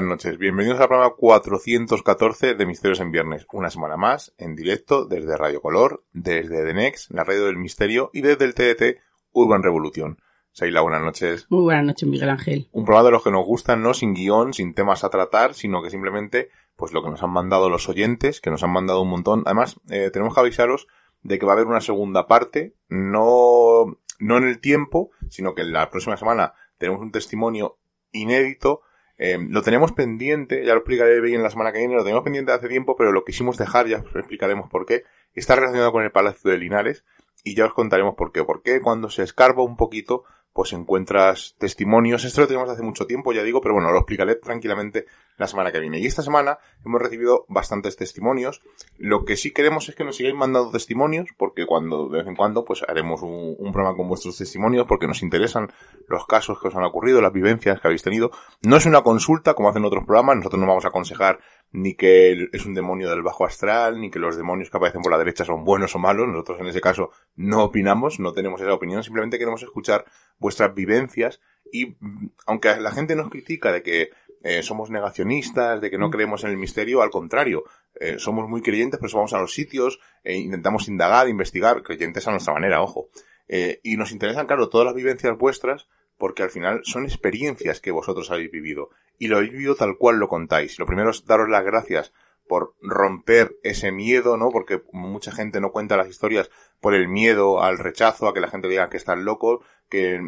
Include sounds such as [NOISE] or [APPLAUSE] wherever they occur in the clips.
Buenas noches. Bienvenidos al programa 414 de Misterios en Viernes. Una semana más, en directo, desde Radio Color, desde The Next, la radio del misterio, y desde el TDT Urban Revolución. Seila, buenas noches. Muy buenas noches, Miguel Ángel. Un programa de los que nos gustan, no sin guion, sin temas a tratar, sino que simplemente, pues lo que nos han mandado los oyentes, que nos han mandado un montón. Además, eh, tenemos que avisaros de que va a haber una segunda parte, no, no en el tiempo, sino que en la próxima semana tenemos un testimonio inédito eh, lo tenemos pendiente, ya lo explicaré bien la semana que viene, lo tenemos pendiente hace tiempo, pero lo quisimos dejar, ya os explicaremos por qué. Está relacionado con el Palacio de Linares y ya os contaremos por qué. Porque cuando se escarba un poquito, pues encuentras testimonios. Esto lo tenemos hace mucho tiempo, ya digo, pero bueno, lo explicaré tranquilamente la semana que viene. Y esta semana hemos recibido bastantes testimonios. Lo que sí queremos es que nos sigáis mandando testimonios, porque cuando, de vez en cuando, pues haremos un, programa con vuestros testimonios, porque nos interesan los casos que os han ocurrido, las vivencias que habéis tenido. No es una consulta, como hacen otros programas, nosotros no vamos a aconsejar ni que es un demonio del bajo astral, ni que los demonios que aparecen por la derecha son buenos o malos. Nosotros en ese caso no opinamos, no tenemos esa opinión, simplemente queremos escuchar vuestras vivencias y mm, aunque la gente nos critica de que eh, somos negacionistas, de que no mm. creemos en el misterio, al contrario, eh, somos muy creyentes, pero vamos a los sitios, e intentamos indagar, investigar, creyentes a nuestra manera, ojo. Eh, y nos interesan, claro, todas las vivencias vuestras, porque al final son experiencias que vosotros habéis vivido, y lo vivido tal cual lo contáis. Lo primero es daros las gracias por romper ese miedo, ¿no? Porque mucha gente no cuenta las historias por el miedo al rechazo, a que la gente diga que están locos, que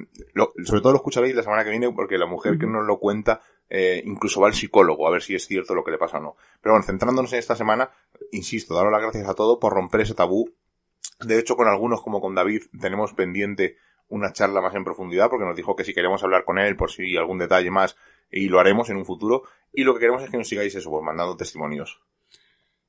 sobre todo lo escucharéis la semana que viene porque la mujer que nos lo cuenta eh, incluso va al psicólogo a ver si es cierto lo que le pasa o no. Pero bueno, centrándonos en esta semana, insisto, daros las gracias a todos por romper ese tabú. De hecho, con algunos como con David tenemos pendiente una charla más en profundidad porque nos dijo que si queremos hablar con él por si algún detalle más y lo haremos en un futuro. Y lo que queremos es que nos sigáis eso, pues mandando testimonios.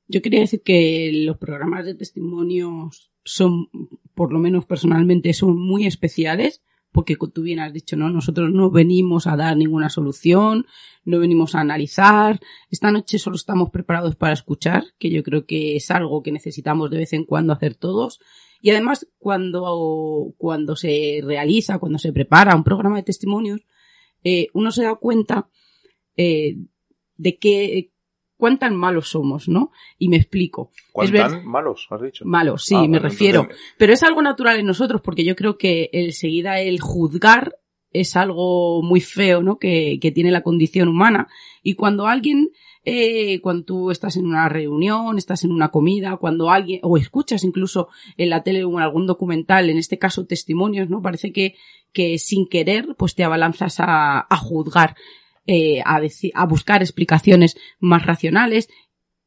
Yo quería decir que los programas de testimonios son, por lo menos personalmente, son muy especiales, porque tú bien has dicho, ¿no? Nosotros no venimos a dar ninguna solución, no venimos a analizar. Esta noche solo estamos preparados para escuchar, que yo creo que es algo que necesitamos de vez en cuando hacer todos. Y además, cuando, cuando se realiza, cuando se prepara un programa de testimonios, eh, uno se da cuenta eh, de que cuán tan malos somos, ¿no? Y me explico. ¿Cuán tan malos, has dicho? Malos, sí, ah, me refiero. Pero es algo natural en nosotros porque yo creo que enseguida el juzgar es algo muy feo, ¿no? Que, que tiene la condición humana. Y cuando alguien, eh, cuando tú estás en una reunión, estás en una comida, cuando alguien, o escuchas incluso en la tele o en algún documental, en este caso testimonios, ¿no? Parece que, que sin querer, pues te abalanzas a, a juzgar. Eh, a, a buscar explicaciones más racionales.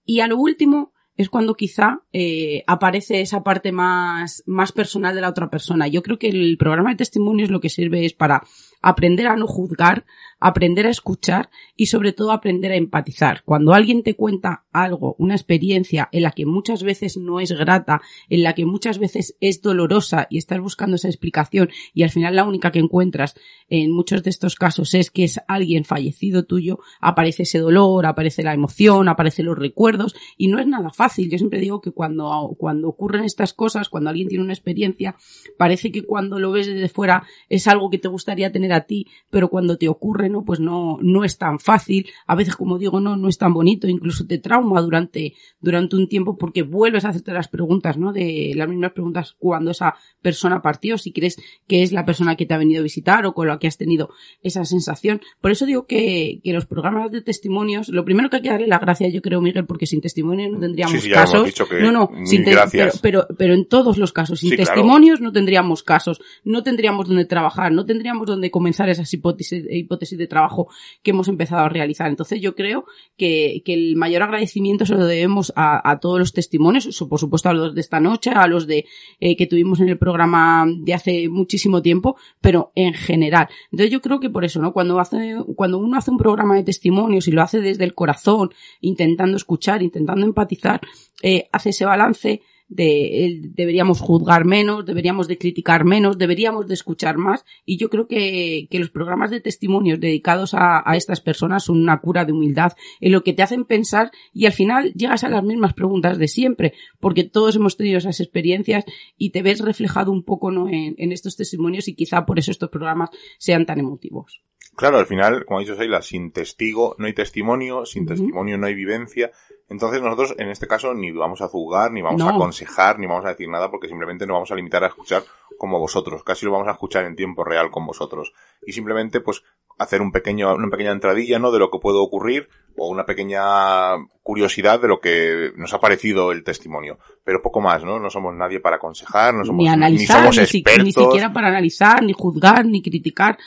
Y a lo último es cuando quizá eh, aparece esa parte más, más personal de la otra persona. Yo creo que el programa de testimonios lo que sirve es para aprender a no juzgar, aprender a escuchar y sobre todo aprender a empatizar. Cuando alguien te cuenta algo, una experiencia en la que muchas veces no es grata, en la que muchas veces es dolorosa y estás buscando esa explicación y al final la única que encuentras en muchos de estos casos es que es alguien fallecido tuyo, aparece ese dolor, aparece la emoción, aparecen los recuerdos y no es nada fácil. Yo siempre digo que cuando, cuando ocurren estas cosas, cuando alguien tiene una experiencia, parece que cuando lo ves desde fuera es algo que te gustaría tener a ti, pero cuando te ocurre, ¿no? Pues no, no es tan fácil. A veces, como digo, no, no es tan bonito, incluso te trauma durante, durante un tiempo porque vuelves a hacerte las preguntas, ¿no? De las mismas preguntas cuando esa persona partió, si crees que es la persona que te ha venido a visitar o con la que has tenido esa sensación. Por eso digo que, que los programas de testimonios, lo primero que hay que darle la gracia, yo creo, Miguel, porque sin testimonios no tendríamos casos. no, no, sin pero, pero, pero, en todos los casos, sin testimonios no tendríamos casos, no tendríamos donde trabajar, no tendríamos donde comenzar esas hipótesis, hipótesis de trabajo que hemos empezado a realizar. Entonces yo creo que, que el mayor agradecimiento se lo debemos a, a, todos los testimonios, por supuesto a los de esta noche, a los de eh, que tuvimos en el programa de hace muchísimo tiempo, pero en general. Entonces yo creo que por eso, ¿no? Cuando hace, cuando uno hace un programa de testimonios y lo hace desde el corazón, intentando escuchar, intentando empatizar, eh, hace ese balance de deberíamos juzgar menos, deberíamos de criticar menos, deberíamos de escuchar más y yo creo que, que los programas de testimonios dedicados a, a, estas personas son una cura de humildad en lo que te hacen pensar y al final llegas a las mismas preguntas de siempre porque todos hemos tenido esas experiencias y te ves reflejado un poco ¿no? en, en estos testimonios y quizá por eso estos programas sean tan emotivos. Claro, al final, como ha dicho Seila, sin testigo no hay testimonio, sin testimonio no hay vivencia. Entonces nosotros en este caso ni vamos a juzgar, ni vamos a aconsejar, ni vamos a decir nada porque simplemente nos vamos a limitar a escuchar como vosotros. Casi lo vamos a escuchar en tiempo real con vosotros. Y simplemente pues hacer un pequeño, una pequeña entradilla, ¿no? De lo que puede ocurrir o una pequeña curiosidad de lo que nos ha parecido el testimonio. Pero poco más, ¿no? No somos nadie para aconsejar, no somos, ni, analizar, ni somos expertos. Ni siquiera para analizar, ni juzgar, ni criticar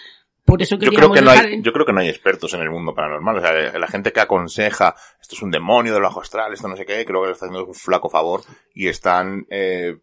eso yo creo que no hay, yo creo que no hay expertos en el mundo paranormal. O sea, la gente que aconseja esto es un demonio del bajo astral, esto no sé qué, creo que le está haciendo un flaco favor y están, eh,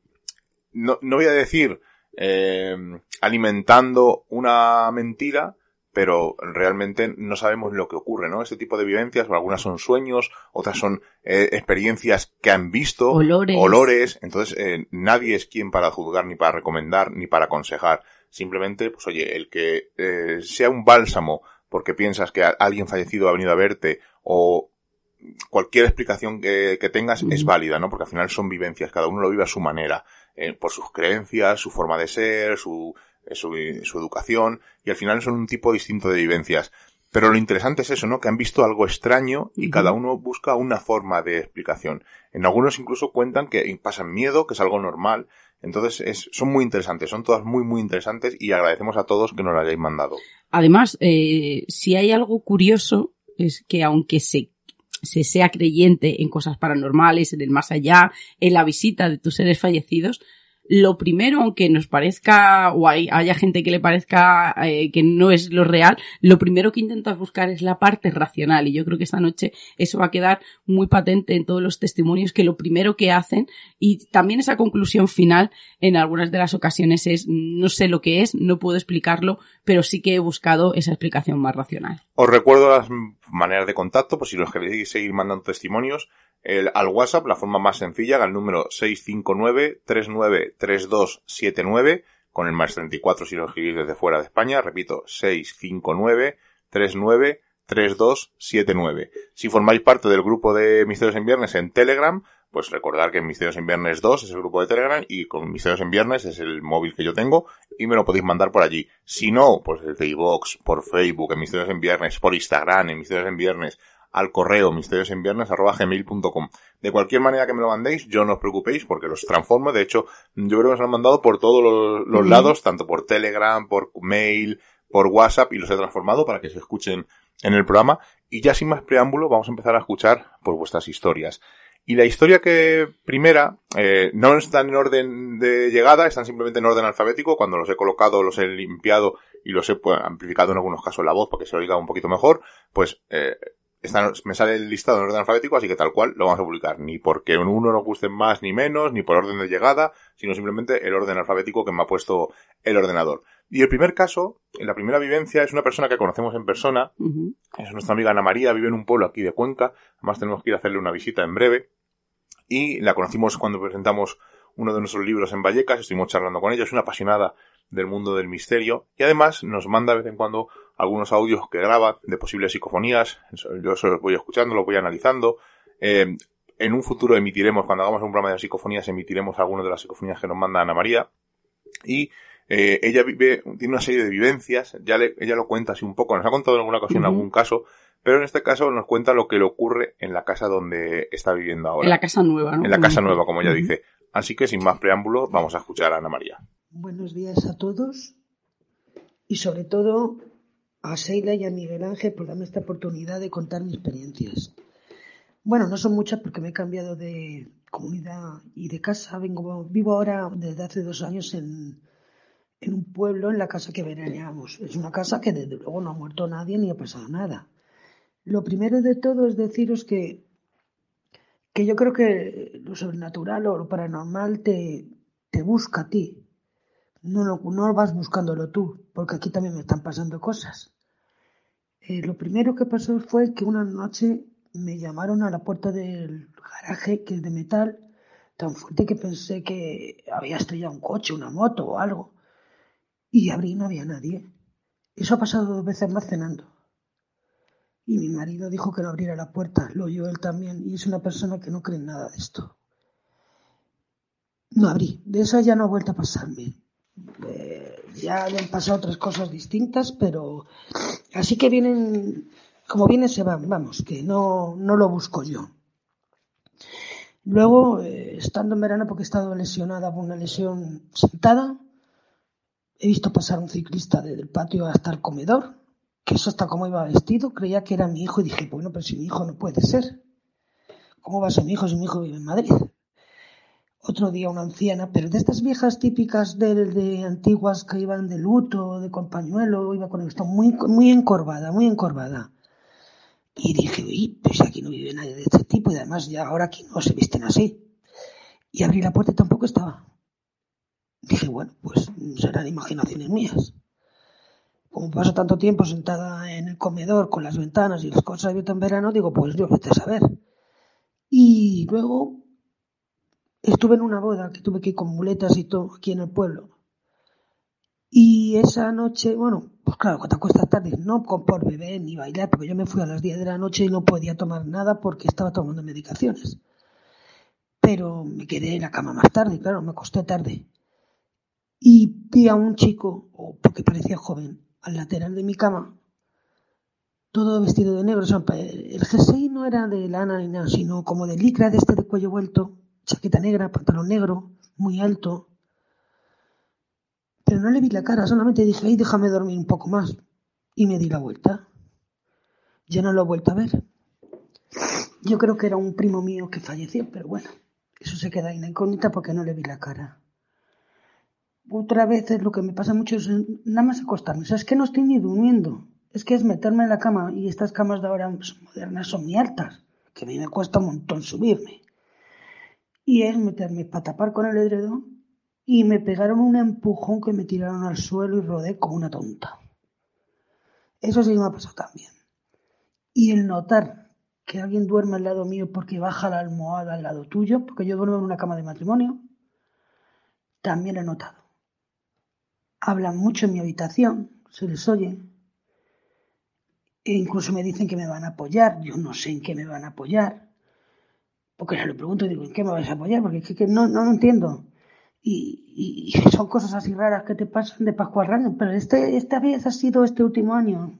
no, no voy a decir, eh, alimentando una mentira, pero realmente no sabemos lo que ocurre, ¿no? Este tipo de vivencias, algunas son sueños, otras son eh, experiencias que han visto, olores, olores entonces eh, nadie es quien para juzgar, ni para recomendar, ni para aconsejar. Simplemente, pues oye, el que eh, sea un bálsamo porque piensas que alguien fallecido ha venido a verte o cualquier explicación que, tengas es válida, ¿no? Porque al final son vivencias, cada uno lo vive a su manera, eh, por sus creencias, su forma de ser, su, eh, su, su, educación, y al final son un tipo distinto de vivencias. Pero lo interesante es eso, ¿no? Que han visto algo extraño y cada uno busca una forma de explicación. En algunos incluso cuentan que pasan miedo, que es algo normal, entonces es, son muy interesantes, son todas muy, muy interesantes y agradecemos a todos que nos las hayáis mandado. Además, eh, si hay algo curioso, es que aunque se, se sea creyente en cosas paranormales, en el más allá, en la visita de tus seres fallecidos, lo primero, aunque nos parezca, o hay, haya gente que le parezca eh, que no es lo real, lo primero que intentas buscar es la parte racional. Y yo creo que esta noche eso va a quedar muy patente en todos los testimonios, que lo primero que hacen, y también esa conclusión final en algunas de las ocasiones es, no sé lo que es, no puedo explicarlo, pero sí que he buscado esa explicación más racional. Os recuerdo las maneras de contacto, pues si los queréis seguir mandando testimonios, el, al WhatsApp, la forma más sencilla, al número 659-393279, con el más 34 si lo escribís desde fuera de España, repito, 659-393279. Si formáis parte del grupo de Misterios en Viernes en Telegram, pues recordar que Misterios en Viernes 2 es el grupo de Telegram y con Misterios en Viernes es el móvil que yo tengo y me lo podéis mandar por allí. Si no, pues desde iVox, por Facebook, en Misterios en Viernes, por Instagram, en Misterios en Viernes, al correo misteriosenviernes.com. De cualquier manera que me lo mandéis, yo no os preocupéis porque los transformo. De hecho, yo creo que os han mandado por todos los, lados, tanto por Telegram, por mail, por WhatsApp y los he transformado para que se escuchen en el programa. Y ya sin más preámbulo, vamos a empezar a escuchar por vuestras historias. Y la historia que primera eh, no están en orden de llegada, están simplemente en orden alfabético. Cuando los he colocado, los he limpiado y los he pues, amplificado en algunos casos la voz para que se oiga un poquito mejor, pues eh, me sale el listado en orden alfabético, así que tal cual lo vamos a publicar. Ni porque uno nos guste más ni menos, ni por orden de llegada, sino simplemente el orden alfabético que me ha puesto el ordenador. Y el primer caso, la primera vivencia, es una persona que conocemos en persona. Es nuestra amiga Ana María, vive en un pueblo aquí de Cuenca. Además tenemos que ir a hacerle una visita en breve. Y la conocimos cuando presentamos uno de nuestros libros en Vallecas. Estuvimos charlando con ella. Es una apasionada del mundo del misterio. Y además nos manda de vez en cuando algunos audios que graba de posibles psicofonías. Yo eso los voy escuchando, los voy analizando. Eh, en un futuro emitiremos, cuando hagamos un programa de psicofonías, emitiremos algunas de las psicofonías que nos manda Ana María. Y Eh, ella vive, tiene una serie de vivencias, ya le, ella lo cuenta así un poco, nos ha contado en alguna ocasión algún caso, pero en este caso nos cuenta lo que le ocurre en la casa donde está viviendo ahora. En la casa nueva, ¿no? En la casa nueva, como ella dice. Así que sin más preámbulo, vamos a escuchar a Ana María. Buenos días a todos y sobre todo a Seila y a Miguel Ángel por darme esta oportunidad de contar mis experiencias. Bueno, no son muchas porque me he cambiado de comunidad y de casa. Vengo, vivo ahora desde hace dos años en, un pueblo, en la casa que veraneamos. Es una casa que desde luego no ha muerto nadie ni ha pasado nada. Lo primero de todo es deciros que, que yo creo que lo sobrenatural o lo paranormal te, busca a ti. No lo, no vas buscándolo tú, porque aquí también me están pasando cosas. Eh, lo primero que pasó fue que una noche me llamaron a la puerta del garaje, que es de metal, tan fuerte que pensé que había estrellado un coche, una moto o algo. Y abrí y no había nadie. Eso ha pasado dos veces más cenando. Y mi marido dijo que no abriera la puerta, lo oyó él también, y es una persona que no cree en nada de esto. No abrí, de eso ya no ha vuelto a pasarme. Eh, ya han pasado otras cosas distintas, pero así que vienen, como vienen se van, vamos, que no, no lo busco yo. Luego, eh, estando en verano, porque he estado lesionada por una lesión sentada, he visto pasar un ciclista desde el patio hasta el comedor, que eso hasta como iba vestido, creía que era mi hijo y dije, bueno, pero si mi hijo no puede ser. ¿Cómo va a ser mi hijo si mi hijo vive en Madrid? Otro día una anciana, pero de estas viejas típicas de, de antiguas que iban de luto, de compañuelo, iba con esto muy, muy encorvada, muy encorvada. Y dije, uy, pues aquí no vive nadie de este tipo y además ya ahora aquí no se visten así. Y abrí la puerta y tampoco estaba. Dije, bueno, pues serán imaginaciones mías como paso tanto tiempo sentada en el comedor con las ventanas y las cosas abiertas en verano, digo, pues yo vete a saber. Y luego estuve en una boda que tuve que ir con muletas y todo aquí en el pueblo. Y esa noche, bueno, pues claro, cuando te acuestas tarde, no por beber ni bailar, porque yo me fui a las 10 de la noche y no podía tomar nada porque estaba tomando medicaciones. Pero me quedé en la cama más tarde, claro, me acosté tarde. Y vi a un chico, porque parecía joven, al lateral de mi cama, todo vestido de negro. el jersey no era de lana ni nada, sino como de licra de este de cuello vuelto, chaqueta negra, pantalón negro, muy alto. Pero no le vi la cara, solamente dije, ay, déjame dormir un poco más. Y me di la vuelta. Ya no lo he vuelto a ver. Yo creo que era un primo mío que falleció, pero bueno, eso se queda en la incógnita porque no le vi la cara otra vez es lo que me pasa mucho es nada más acostarme. O sea, es que no estoy ni durmiendo. Es que es meterme en la cama y estas camas de ahora modernas son muy altas, que a mí me cuesta un montón subirme. Y es meterme para tapar con el edredón y me pegaron un empujón que me tiraron al suelo y rodé como una tonta. Eso sí me ha pasado también. Y el notar que alguien duerme al lado mío porque baja la almohada al lado tuyo, porque yo duermo en una cama de matrimonio, también lo he notado. Hablan mucho en mi habitación, se les oye. E incluso me dicen que me van a apoyar. Yo no sé en qué me van a apoyar. Porque se lo pregunto digo, ¿en qué me vais a apoyar? Porque es que no, no lo entiendo. Y, son cosas así raras que te pasan de Pascual Random. Pero este, esta vez ha sido este último año,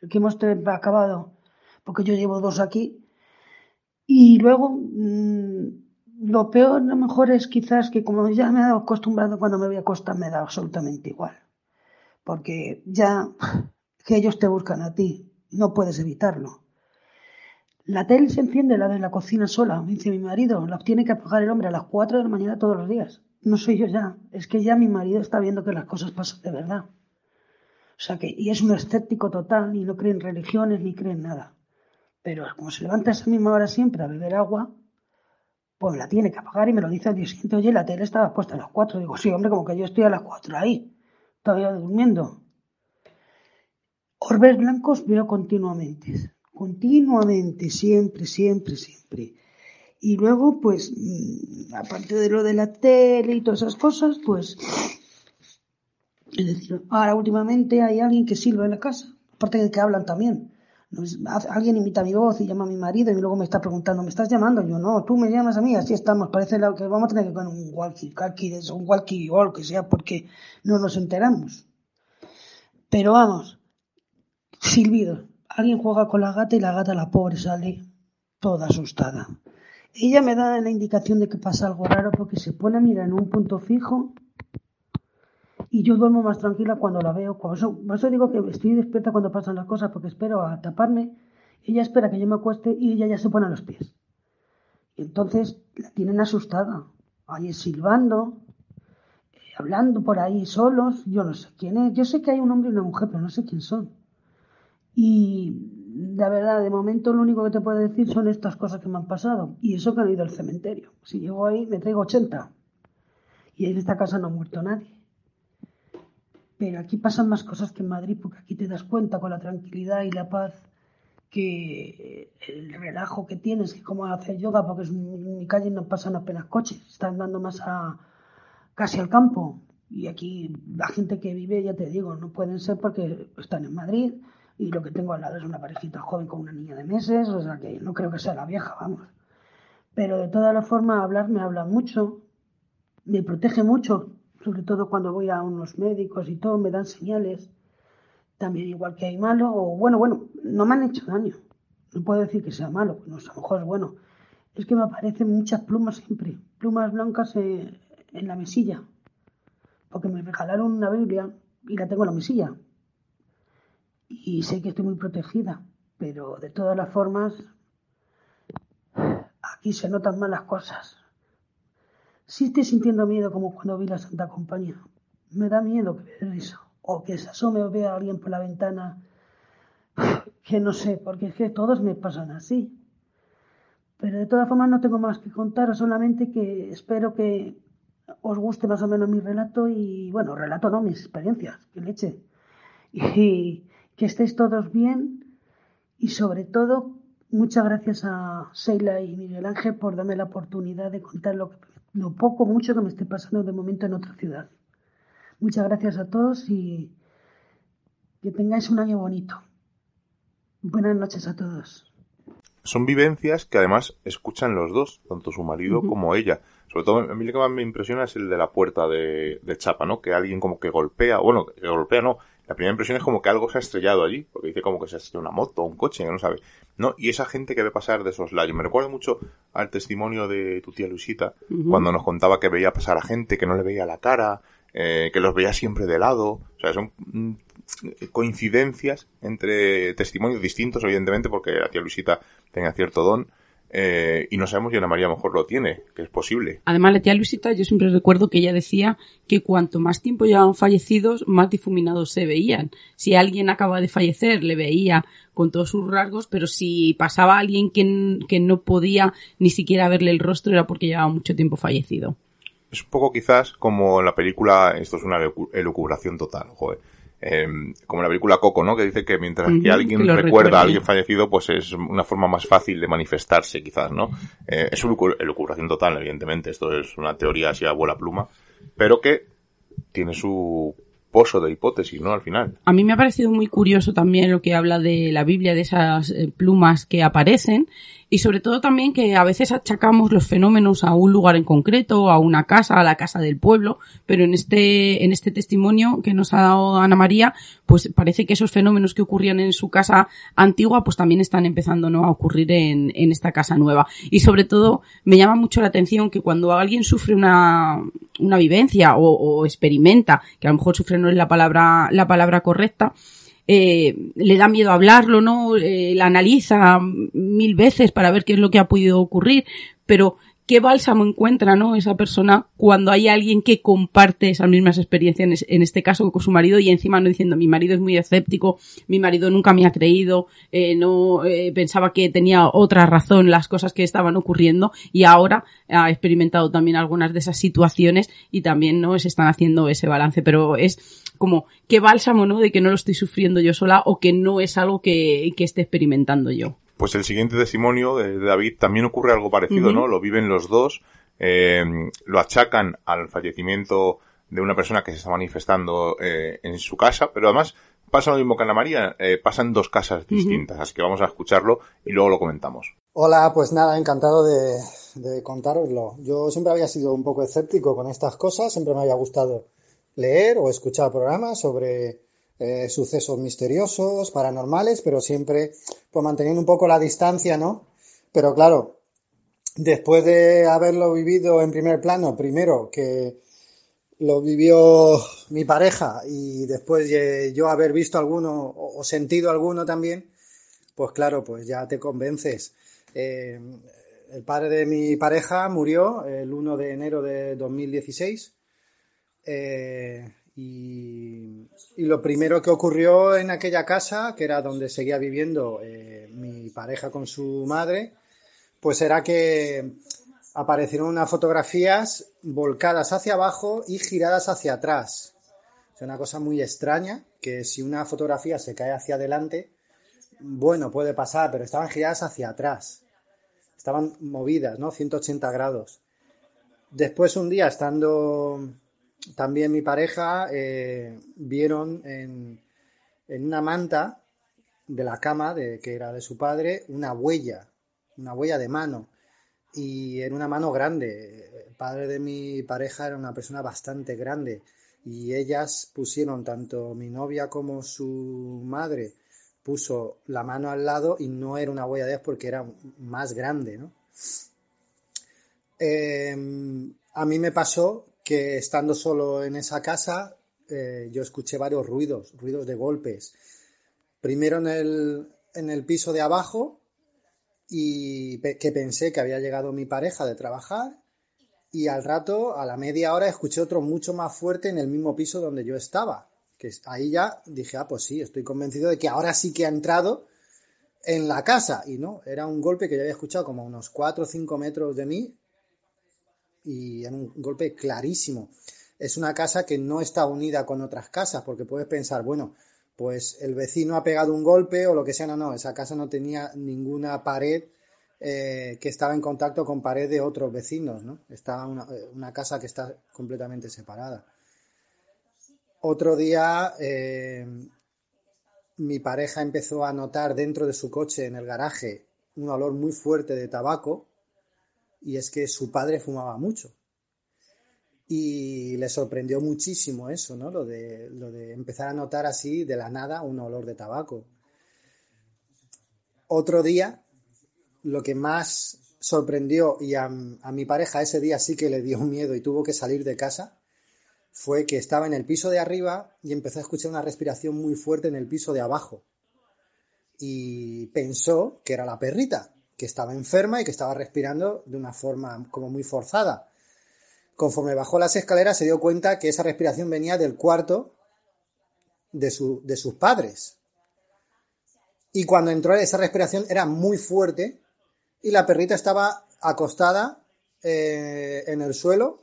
el que hemos acabado. Porque yo llevo dos aquí. Y luego, mm, lo peor, lo mejor es quizás que como ya me he acostumbrado cuando me voy a acostar, me da absolutamente igual. Porque ya que ellos te buscan a ti, no puedes evitarlo. La tele se enciende, la de la cocina sola, dice mi marido, la tiene que apagar el hombre a las 4 de la mañana todos los días. No soy yo ya, es que ya mi marido está viendo que las cosas pasan de verdad. O sea que, y es un escéptico total, y no cree en religiones ni cree en nada. Pero como se levanta a esa misma hora siempre a beber agua, pues la tiene que apagar y me lo dice al día siguiente, oye, la tele estaba puesta a las 4. Digo, sí, hombre, como que yo estoy a las 4 ahí, todavía durmiendo. Orbes blancos veo continuamente, continuamente, siempre, siempre, siempre. Y luego, pues, mm, aparte de lo de la tele y todas esas cosas, pues, es decir, ahora últimamente hay alguien que silba en la casa, aparte de que hablan también. alguien imita mi voz y llama a mi marido y luego me está preguntando, ¿me estás llamando? Yo, no, tú me llamas a mí, así estamos. Parece que vamos a tener que poner un walkie, un walkie o lo que sea, porque no nos enteramos. Pero vamos, silbido. Alguien juega con la gata y la gata, la pobre, sale toda asustada. Ella me da la indicación de que pasa algo raro porque se pone a mirar en un punto fijo y yo duermo más tranquila cuando la veo. Por eso, digo que estoy despierta cuando pasan las cosas porque espero a taparme. Ella espera que yo me acueste y ella ya se pone a los pies. Entonces la tienen asustada, ahí silbando, eh, hablando por ahí solos. Yo no sé quién es. Yo sé que hay un hombre y una mujer, pero no sé quién son. Y la verdad, de momento lo único que te puedo decir son estas cosas que me han pasado. Y eso que han ido al cementerio. Si llego ahí, me traigo 80. Y en esta casa no ha muerto nadie. Pero aquí pasan más cosas que en Madrid, porque aquí te das cuenta con la tranquilidad y la paz que el relajo que tienes, que como hacer yoga, porque en mi calle no pasan apenas coches, están dando más a casi al campo. Y aquí la gente que vive, ya te digo, no pueden ser porque están en Madrid y lo que tengo al lado es una parejita joven con una niña de meses, o sea que no creo que sea la vieja, vamos. Pero de todas las formas, hablar me habla mucho, me protege mucho, sobre todo cuando voy a unos médicos y todo, me dan señales, también igual que hay malo, o bueno, bueno, no me han hecho daño, no puedo decir que sea malo, no, a lo mejor es bueno, es que me aparecen muchas plumas siempre, plumas blancas en, en la mesilla, porque me regalaron una Biblia y la tengo en la mesilla, y sé que estoy muy protegida, pero de todas las formas, aquí se notan malas cosas. Si estoy sintiendo miedo como cuando vi la Santa Compañía. Me da miedo ver eso. O que se asome o vea a alguien por la ventana. Que no sé, porque es que todos me pasan así. Pero de todas formas no tengo más que contar, solamente que espero que os guste más o menos mi relato y, bueno, relato no, mis experiencias, que leche. [LAUGHS] Y que estéis todos bien y sobre todo muchas gracias a Seila y Miguel Ángel por darme la oportunidad de contar lo lo poco mucho que me esté pasando de momento en otra ciudad. Muchas gracias a todos y que tengáis un año bonito. Buenas noches a todos. Son vivencias que además escuchan los dos, tanto su marido como ella. Sobre todo, a mí lo que más me impresiona es el de la puerta de, de Chapa, ¿no? Que alguien como que golpea, bueno, que golpea no, la primera impresión es como que algo se ha estrellado allí, porque dice como que se ha estrellado una moto o un coche, que no sabe. ¿No? Y esa gente que ve pasar de esos layos. Me recuerda mucho al testimonio de tu tía Luisita, cuando nos contaba que veía pasar a gente, que no le veía la cara, eh, que los veía siempre de lado. O sea, son mm, coincidencias entre testimonios distintos, evidentemente, porque la tía Luisita tenía cierto don, eh, y no sabemos si Ana María mejor lo tiene, que es posible. Además, la tía Luisita, yo siempre recuerdo que ella decía que cuanto más tiempo llevaban fallecidos, más difuminados se veían. Si alguien acaba de fallecer, le veía con todos sus rasgos, pero si pasaba alguien que, que no podía ni siquiera verle el rostro, era porque llevaba mucho tiempo fallecido. Es un poco quizás como en la película, esto es una elucubración total, joder eh, como la película Coco, ¿no? Que dice que mientras que alguien recuerda a alguien fallecido, pues es una forma más fácil de manifestarse, quizás, ¿no? Eh, es una elucubración total, evidentemente. Esto es una teoría así a bola pluma, pero que tiene su pozo de hipótesis, ¿no? Al final. A mí me ha parecido muy curioso también lo que habla de la Biblia, de esas eh, plumas que aparecen y sobre todo también que a veces achacamos los fenómenos a un lugar en concreto, a una casa, a la casa del pueblo, pero en este, en este testimonio que nos ha dado Ana María, pues parece que esos fenómenos que ocurrían en su casa antigua, pues también están empezando ¿no? a ocurrir en, en esta casa nueva. Y sobre todo, me llama mucho la atención que cuando alguien sufre una, una vivencia o, o experimenta, que a lo mejor sufre no es la palabra, la palabra correcta, eh, le da miedo hablarlo, ¿no? Eh, la analiza mil veces para ver qué es lo que ha podido ocurrir, pero qué bálsamo encuentra, ¿no? Esa persona cuando hay alguien que comparte esas mismas experiencias, en este caso con su marido, y encima no diciendo, mi marido es muy escéptico, mi marido nunca me ha creído, eh, no eh, pensaba que tenía otra razón las cosas que estaban ocurriendo, y ahora ha experimentado también algunas de esas situaciones y también, ¿no? Se están haciendo ese balance, pero es como, qué bálsamo, ¿no? De que no lo estoy sufriendo yo sola o que no es algo que, que esté experimentando yo pues el siguiente testimonio de David también ocurre algo parecido, ¿no? Lo viven los dos, eh, lo achacan al fallecimiento de una persona que se está manifestando eh, en su casa, pero además pasa lo mismo que Ana María, eh, pasa en dos casas distintas, así que vamos a escucharlo y luego lo comentamos. Hola, pues nada, encantado de, de contároslo. Yo siempre había sido un poco escéptico con estas cosas, siempre me había gustado leer o escuchar programas sobre eh, sucesos misteriosos, paranormales, pero siempre pues manteniendo un poco la distancia, ¿no? Pero claro, después de haberlo vivido en primer plano, primero que lo vivió mi pareja y después yo haber visto alguno o sentido alguno también, pues claro, pues ya te convences. Eh, el padre de mi pareja murió el 1 de enero de 2016 eh, y, lo primero que ocurrió en aquella casa, que era donde seguía viviendo eh, mi pareja con su madre, pues era que aparecieron unas fotografías volcadas hacia abajo y giradas hacia atrás. Es una cosa muy extraña, que si una fotografía se cae hacia adelante, bueno, puede pasar, pero estaban giradas hacia atrás. Estaban movidas, ¿no? 180 grados. Después un día, estando también mi pareja, eh, vieron en, una manta de la cama, de, que era de su padre, una huella, una huella de mano. Y en una mano grande. El padre de mi pareja era una persona bastante grande. Y ellas pusieron, tanto mi novia como su madre, puso la mano al lado y no era una huella de ellas porque era más grande, ¿no? Em, a mí me pasó que estando solo en esa casa, eh, yo escuché varios ruidos, ruidos de golpes. Primero en el, en el piso de abajo, y que pensé que había llegado mi pareja de trabajar, y al rato, a la media hora, escuché otro mucho más fuerte en el mismo piso donde yo estaba. Que ahí ya dije, ah, pues sí, estoy convencido de que ahora sí que ha entrado en la casa. Y no, era un golpe que yo había escuchado como unos 4 o 5 metros de mí y en un golpe clarísimo. Es una casa que no está unida con otras casas, porque puedes pensar, bueno, pues el vecino ha pegado un golpe o lo que sea, no, no, esa casa no tenía ninguna pared eh, que estaba en contacto con pared de otros vecinos, ¿no? Estaba una, eh, una casa que está completamente separada. Otro día eh, mi pareja empezó a notar dentro de su coche, en el garaje, un olor muy fuerte de tabaco y es que su padre fumaba mucho. Y le sorprendió muchísimo eso, ¿no? Lo de, lo de empezar a notar así de la nada un olor de tabaco. Otro día, lo que más sorprendió y a, a mi pareja ese día sí que le dio [LAUGHS] miedo y tuvo que salir de casa, fue que estaba en el piso de arriba y empezó a escuchar una respiración muy fuerte en el piso de abajo. Y pensó que era la perrita que estaba enferma y que estaba respirando de una forma como muy forzada. Conforme bajó las escaleras se dio cuenta que esa respiración venía del cuarto de, de sus padres. Y cuando entró esa respiración era muy fuerte y la perrita estaba acostada eh, en el suelo,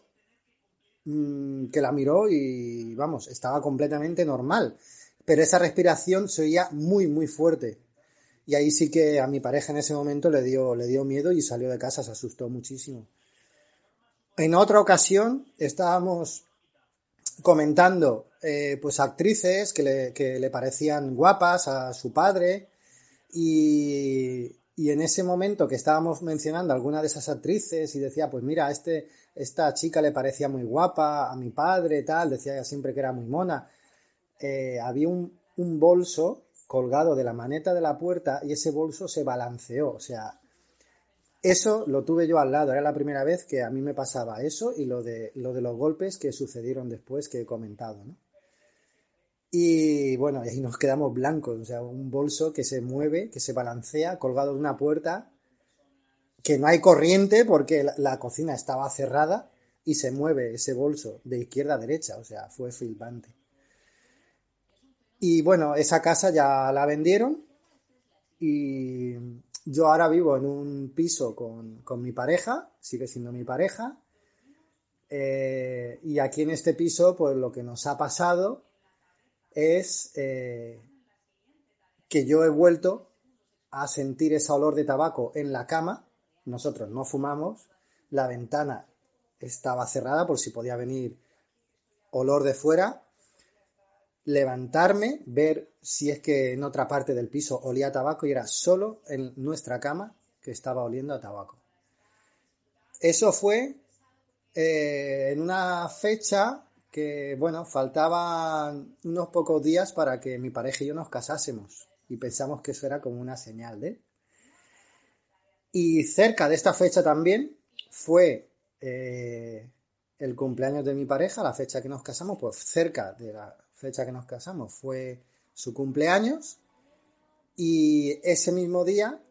mm, que la miró y vamos, estaba completamente normal. Pero esa respiración se oía muy, muy fuerte. Y ahí sí que a mi pareja en ese momento le dio, le dio miedo y salió de casa, se asustó muchísimo. En otra ocasión estábamos comentando eh, pues actrices que le, que le, parecían guapas a su padre y, y, en ese momento que estábamos mencionando alguna de esas actrices y decía pues mira este esta chica le parecía muy guapa a mi padre tal decía siempre que era muy mona eh, había un, un bolso colgado de la maneta de la puerta y ese bolso se balanceó. O sea, eso lo tuve yo al lado. Era la primera vez que a mí me pasaba eso y lo de, lo de los golpes que sucedieron después que he comentado. ¿no? Y bueno, ahí nos quedamos blancos. O sea, un bolso que se mueve, que se balancea, colgado de una puerta, que no hay corriente porque la, la cocina estaba cerrada y se mueve ese bolso de izquierda a derecha. O sea, fue flipante. Y bueno, esa casa ya la vendieron y yo ahora vivo en un piso con, mi pareja, sigue siendo mi pareja. Eh, y aquí en este piso, pues lo que nos ha pasado es eh, que yo he vuelto a sentir ese olor de tabaco en la cama. Nosotros no fumamos, la ventana estaba cerrada por si podía venir olor de fuera levantarme, ver si es que en otra parte del piso olía tabaco y era solo en nuestra cama que estaba oliendo a tabaco. Eso fue eh, en una fecha que, bueno, faltaban unos pocos días para que mi pareja y yo nos casásemos y pensamos que eso era como una señal de... Y cerca de esta fecha también fue eh, el cumpleaños de mi pareja, la fecha que nos casamos, pues cerca de la fecha que nos casamos fue su cumpleaños y ese mismo día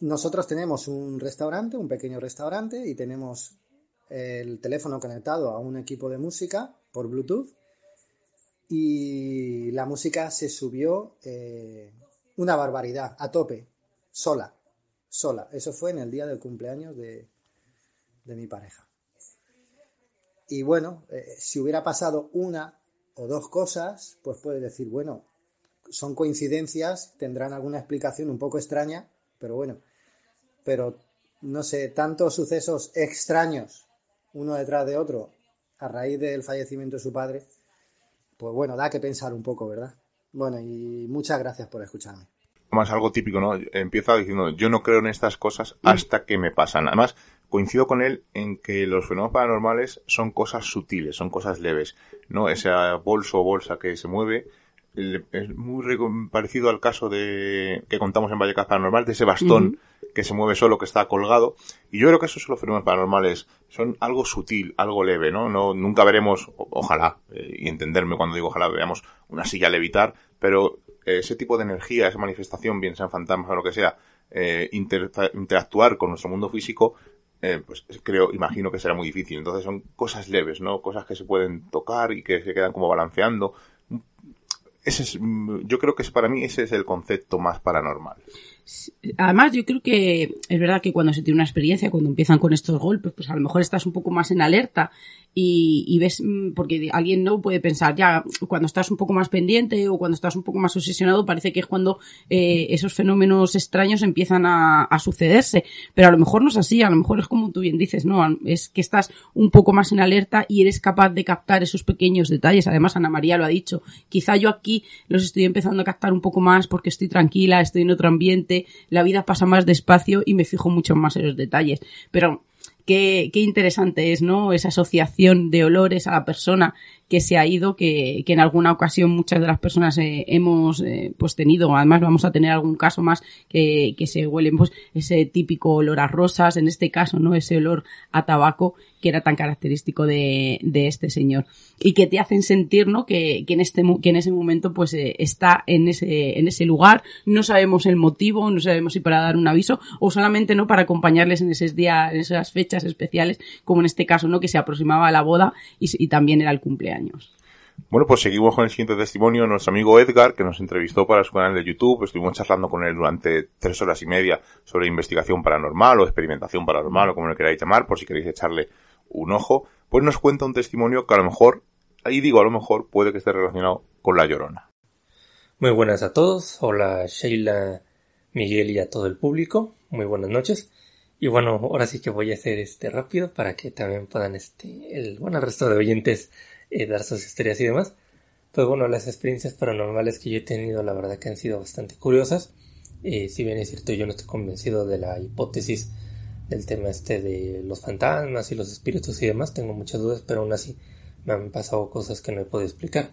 nosotros tenemos un restaurante, un pequeño restaurante y tenemos el teléfono conectado a un equipo de música por Bluetooth y la música se subió eh, una barbaridad, a tope, sola, sola. Eso fue en el día del cumpleaños de, mi pareja. Y bueno, eh, si hubiera pasado una o dos cosas, pues puedes decir, bueno, son coincidencias, tendrán alguna explicación un poco extraña, pero bueno, pero no sé, tantos sucesos extraños uno detrás de otro a raíz del fallecimiento de su padre, pues bueno, da que pensar un poco, ¿verdad? Bueno, y muchas gracias por escucharme. Más algo típico, ¿no? Empieza diciendo, yo no creo en estas cosas hasta que me pasan. Además, coincido con él en que los fenómenos paranormales son cosas sutiles, son cosas leves, ¿no? Ese bolso o bolsa que se mueve es muy parecido al caso de que contamos en Vallecas Paranormal, de ese bastón que se mueve solo, que está colgado. Y yo creo que esos son los fenómenos paranormales, son algo sutil, algo leve, ¿no? no nunca veremos, ojalá, eh, y entenderme cuando digo ojalá, veamos una silla levitar, pero ese tipo de energía, esa manifestación, bien sean fantasmas o lo que sea, eh, interactuar con nuestro mundo físico, eh, pues creo, imagino que será muy difícil. Entonces son cosas leves, ¿no? Cosas que se pueden tocar y que se quedan como balanceando. Ese es, yo creo que es, para mí ese es el concepto más paranormal. Además, yo creo que es verdad que cuando se tiene una experiencia, cuando empiezan con estos golpes, pues a lo mejor estás un poco más en alerta y, ves, mm, porque alguien no puede pensar, ya, cuando estás un poco más pendiente o cuando estás un poco más obsesionado, parece que es cuando eh, esos fenómenos extraños empiezan a, sucederse. Pero a lo mejor no es así, a lo mejor es como tú bien dices, ¿no? Es que estás un poco más en alerta y eres capaz de captar esos pequeños detalles. Además, Ana María lo ha dicho. Quizá yo aquí los estoy empezando a captar un poco más porque estoy tranquila, estoy en otro ambiente, la vida pasa más despacio y me fijo mucho más en los detalles. Pero qué, qué interesante es, ¿no? Esa asociación de olores a la persona que se ha ido, que, que en alguna ocasión muchas de las personas eh, hemos eh, pues tenido, además vamos a tener algún caso más que, que se huelen pues ese típico olor a rosas, en este caso, ¿no? Ese olor a tabaco que era tan característico de, de este señor y que te hacen sentir, ¿no? Que, que en este que en ese momento pues eh, está en ese en ese lugar, no sabemos el motivo, no sabemos si para dar un aviso o solamente no para acompañarles en esos días, en esas fechas especiales, como en este caso, ¿no? Que se aproximaba a la boda y, y también era el cumpleaños. Bueno, pues seguimos con el siguiente testimonio. Nuestro amigo Edgar, que nos entrevistó para su canal de YouTube, estuvimos charlando con él durante tres horas y media sobre investigación paranormal o experimentación paranormal o como lo queráis llamar, por si queréis echarle un ojo. Pues nos cuenta un testimonio que a lo mejor, ahí digo a lo mejor, puede que esté relacionado con la llorona. Muy buenas a todos. Hola Sheila, Miguel y a todo el público. Muy buenas noches. Y bueno, ahora sí que voy a hacer este rápido para que también puedan este, el, bueno, el resto de oyentes dar sus historias y demás. Pues bueno, las experiencias paranormales que yo he tenido, la verdad que han sido bastante curiosas. Si bien es cierto, yo no estoy convencido de la hipótesis del tema este de los fantasmas y los espíritus y demás, tengo muchas dudas, pero aún así me han pasado cosas que no he podido explicar.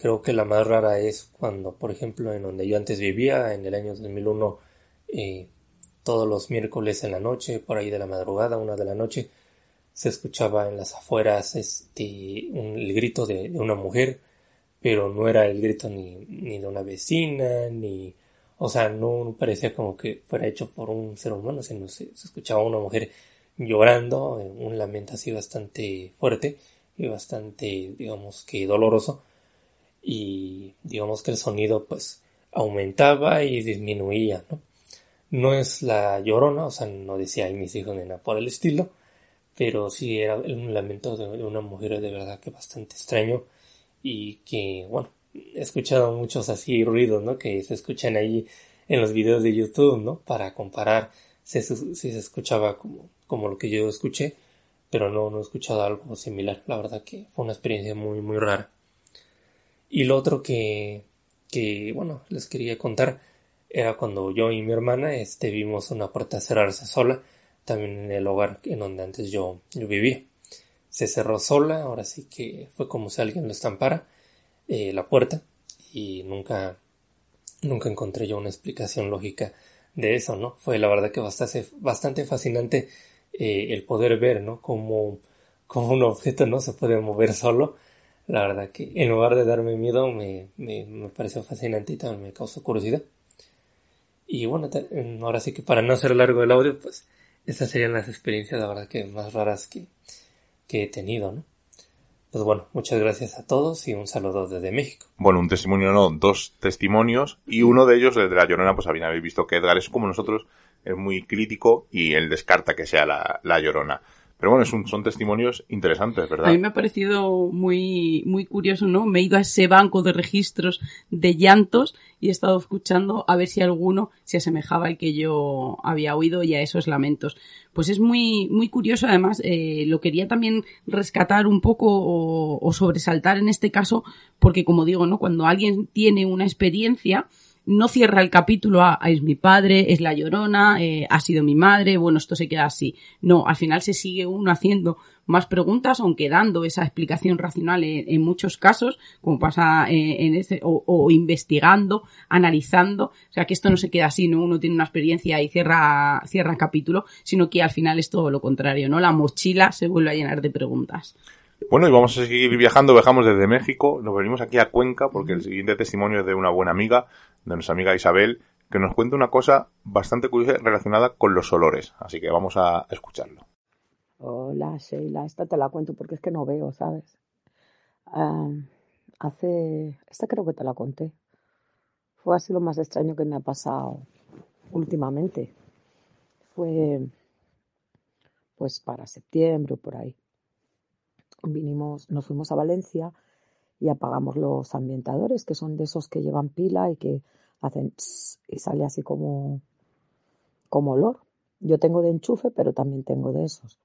Creo que la más rara es cuando, por ejemplo, en donde yo antes vivía, en el año 2001, eh, todos los miércoles en la noche, por ahí de la madrugada, una de la noche, se escuchaba en las afueras este un, el grito de, una mujer pero no era el grito ni, ni de una vecina ni o sea no parecía como que fuera hecho por un ser humano sino se, se escuchaba una mujer llorando un lamento así bastante fuerte y bastante digamos que doloroso. Y digamos que el sonido pues aumentaba y disminuía no no es la llorona o sea no decía ay mis hijos ni nada por el estilo pero sí era un lamento de, una mujer de verdad que bastante extraño y que, bueno, he escuchado muchos así ruidos, ¿no? Que se escuchan ahí en los videos de YouTube, ¿no? Para comparar si, se escuchaba como, como lo que yo escuché, pero no, no he escuchado algo similar. La verdad que fue una experiencia muy, muy rara. Y lo otro que, que, bueno, les quería contar era cuando yo y mi hermana este, vimos una puerta cerrarse sola, también en el hogar en donde antes yo, yo vivía. Se cerró sola, ahora sí que fue como si alguien lo estampara eh, la puerta y nunca, nunca encontré yo una explicación lógica de eso, ¿no? Fue la verdad que bastante, bastante fascinante eh, el poder ver, ¿no? Como, como un objeto no se puede mover solo. La verdad que en lugar de darme miedo me, me, me pareció fascinante y también me causó curiosidad. Y bueno, ahora sí que para no hacer largo el audio, pues estas serían las experiencias, la verdad que más raras que, que he tenido, ¿no? Pues bueno, muchas gracias a todos y un saludo desde México. Bueno, un testimonio no, dos testimonios y uno de ellos, el de la Llorona, pues habéis visto que Edgar es como nosotros, es muy crítico y él descarta que sea la, la Llorona. Pero bueno, son testimonios interesantes, ¿verdad? A mí me ha parecido muy, muy curioso, ¿no? Me he ido a ese banco de registros de llantos y he estado escuchando a ver si alguno se asemejaba al que yo había oído y a esos lamentos. Pues es muy, muy curioso, además, eh, lo quería también rescatar un poco o, o sobresaltar en este caso, porque como digo, ¿no? Cuando alguien tiene una experiencia, no cierra el capítulo a, es mi padre, es la llorona, eh, ha sido mi madre, bueno, esto se queda así. No, al final se sigue uno haciendo más preguntas, aunque dando esa explicación racional en, muchos casos, como pasa eh, en este, o, investigando, analizando. O sea, que esto no se queda así, ¿no? Uno tiene una experiencia y cierra, cierra capítulo, sino que al final es todo lo contrario, ¿no? La mochila se vuelve a llenar de preguntas. Bueno, y vamos a seguir viajando, viajamos desde México, nos venimos aquí a Cuenca porque el siguiente testimonio es de una buena amiga, de nuestra amiga Isabel, que nos cuenta una cosa bastante curiosa relacionada con los olores. Así que vamos a escucharlo. Hola Sheila, esta te la cuento porque es que no veo, ¿sabes? hace, esta creo que te la conté. Fue así lo más extraño que me ha pasado últimamente. Fue pues para septiembre o por ahí vinimos, nos fuimos a Valencia y apagamos los ambientadores, que son de esos que llevan pila y que hacen y sale así como, como olor. Yo tengo de enchufe, pero también tengo de esos.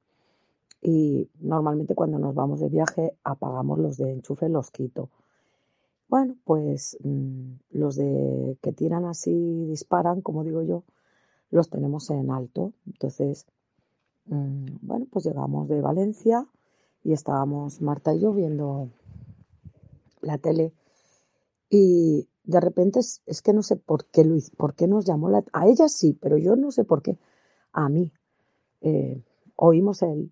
Y normalmente cuando nos vamos de viaje apagamos los de enchufe, los quito. Bueno, pues mm, los de que tiran así, disparan, como digo yo, los tenemos en alto. Entonces, mm, bueno, pues llegamos de Valencia y estábamos Marta y yo viendo la tele y de repente es, que no sé por qué Luis, por qué nos llamó la a ella sí, pero yo no sé por qué a mí eh, oímos el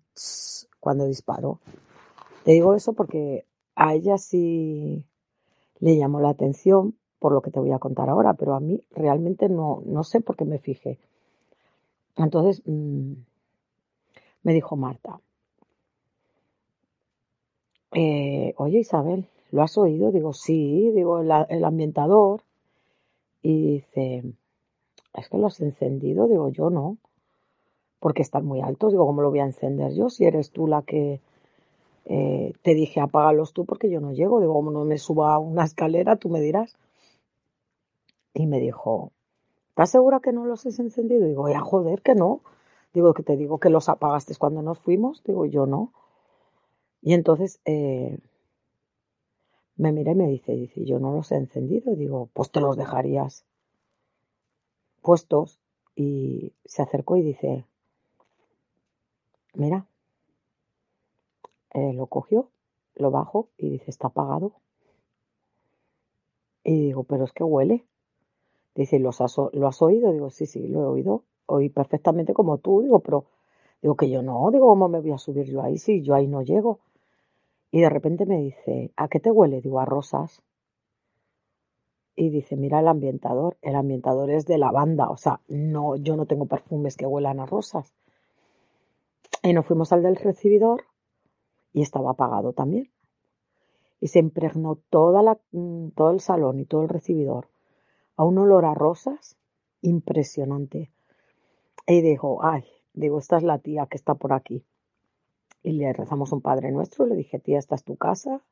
cuando disparó. Te digo eso porque a ella sí le llamó la atención por lo que te voy a contar ahora, pero a mí realmente no, no sé por qué me fijé. Entonces mm, me dijo Marta, eh, oye Isabel, ¿lo has oído? Digo, sí, digo, el, ambientador. Y dice, es que lo has encendido, digo, yo no, porque están muy altos, digo, ¿cómo lo voy a encender yo? Si eres tú la que eh, te dije apágalos tú porque yo no llego, digo, como no me suba a una [LAUGHS] escalera, tú me dirás. Y me dijo, ¿estás segura que no los has encendido? Digo, ya joder, que no. Digo, que te digo que los apagaste cuando nos fuimos. Digo, yo no. Y entonces eh, me mira y me dice, dice, yo no los he encendido. Digo, pues te los dejarías puestos. Y se acercó y dice, mira, eh, lo cogió, lo bajo y dice, está apagado. Y digo, pero es que huele. Dice, ¿Los ¿lo has oído? Digo, sí, sí, lo he oído. Oí perfectamente como tú. Digo, pero digo que yo no. Digo, ¿cómo me voy a subir yo ahí si yo ahí no llego? Y de repente me dice, ¿a qué te huele? Digo, a rosas. Y dice, mira el ambientador. El ambientador es de lavanda. O sea, no, yo no tengo perfumes que huelan a rosas. Y nos fuimos al del recibidor y estaba apagado también. Y se impregnó toda la, mm, todo el salón y todo el recibidor a un olor a rosas impresionante. Y dijo, ay, digo, esta es la tía que está por aquí y le rezamos un Padre Nuestro. Le dije, tía, esta es tu casa.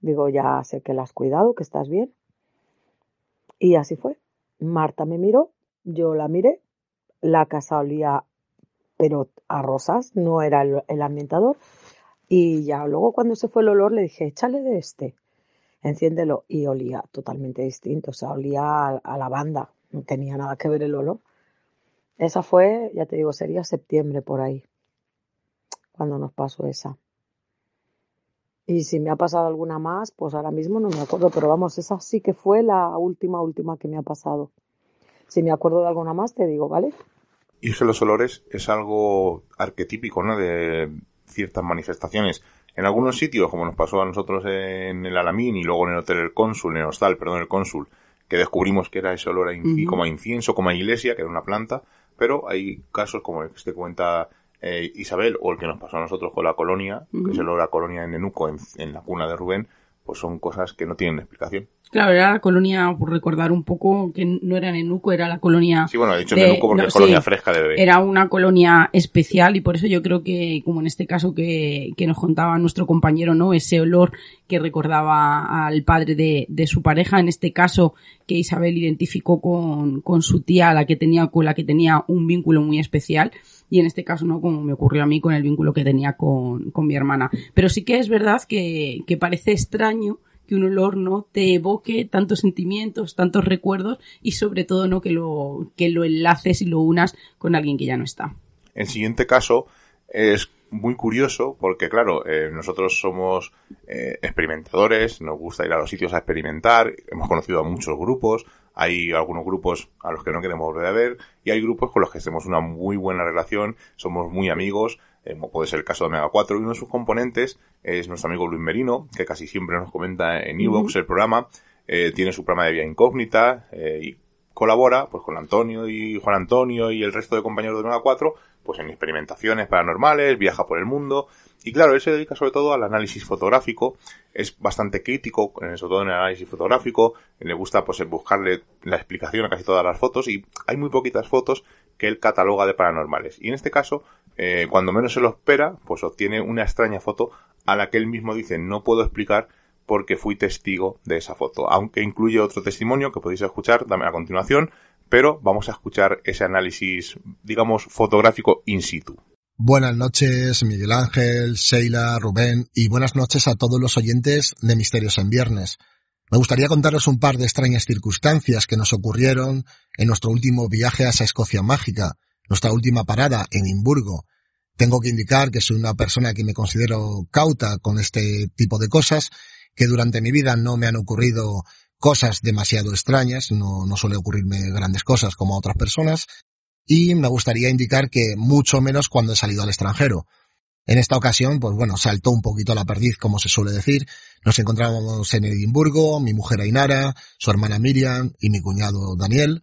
Digo, ya sé que la has cuidado, que estás bien. Y así fue. Marta me miró, yo la miré. La casa olía, pero a rosas, no era el, ambientador. Y ya luego cuando se fue el olor le dije, échale de este. enciéndelo y olía totalmente distinto, o sea, olía a, la banda, no tenía nada que ver el olor. Esa fue, ya te digo, sería septiembre por ahí, cuando nos pasó esa. Y si me ha pasado alguna más, pues ahora mismo no me acuerdo, pero vamos, esa sí que fue la última, última que me ha pasado. Si me acuerdo de alguna más, te digo, ¿vale? Y es que los olores es algo arquetípico, ¿no? De ciertas manifestaciones. En algunos sitios, como nos pasó a nosotros en el Alamín y luego en el Hotel El Cónsul, en el Hostal, perdón, el Cónsul, que descubrimos que era ese olor a como a incienso, como a iglesia, que era una planta, pero hay casos como el que te cuenta eh, Isabel o el que nos pasó a nosotros con la colonia, que es el olor a colonia en Nenuco, en la cuna de Rubén, pues son cosas que no tienen explicación. Claro, era la colonia, por recordar un poco, que no era Nenuco, era la colonia... Sí, bueno, he dicho Nenuco porque es colonia fresca de bebé. Era una colonia especial y por eso yo creo que, como en este caso que, que nos contaba nuestro compañero, ¿no? Ese olor que recordaba al padre de, de su pareja, en este caso que Isabel identificó con, con su tía, la que tenía, con la que tenía un vínculo muy especial y en este caso no como me ocurrió a mí con el vínculo que tenía con, con mi hermana. Pero sí que es verdad que, que parece extraño que un olor no te evoque tantos sentimientos, tantos recuerdos y sobre todo no que lo, que lo enlaces y lo unas con alguien que ya no está. El siguiente caso es muy curioso porque claro, eh, nosotros somos eh, experimentadores, nos gusta ir a los sitios a experimentar, hemos conocido a muchos grupos, hay algunos grupos a los que no queremos volver a ver y hay grupos con los que tenemos una muy buena relación, somos muy amigos, eh, puede ser el caso de Omega 4, y uno de sus componentes es nuestro amigo Luis Merino, que casi siempre nos comenta en Evox el programa, eh, tiene su programa de vía incógnita eh, y colabora pues con Antonio y Juan Antonio y el resto de compañeros de Omega 4 pues en experimentaciones paranormales, viaja por el mundo. Y claro, él se dedica sobre todo al análisis fotográfico, es bastante crítico, sobre todo en el análisis fotográfico, le gusta pues buscarle la explicación a casi todas las fotos. Y hay muy poquitas fotos que él cataloga de paranormales. Y en este caso, eh, cuando menos se lo espera, pues obtiene una extraña foto a la que él mismo dice no puedo explicar porque fui testigo de esa foto, aunque incluye otro testimonio que podéis escuchar a continuación, pero vamos a escuchar ese análisis, digamos, fotográfico in situ. Buenas noches, Miguel Ángel, Sheila, Rubén, y buenas noches a todos los oyentes de Misterios en Viernes. Me gustaría contaros un par de extrañas circunstancias que nos ocurrieron en nuestro último viaje a esa Escocia mágica, nuestra última parada en Edimburgo. Tengo que indicar que soy una persona que me considero cauta con este tipo de cosas, que durante mi vida no me han ocurrido cosas demasiado extrañas, no, suele ocurrirme grandes cosas como a otras personas, y me gustaría indicar que mucho menos cuando he salido al extranjero. En esta ocasión, pues bueno, saltó un poquito la perdiz, como se suele decir. Nos encontrábamos en Edimburgo, mi mujer Ainara, su hermana Miriam y mi cuñado Daniel.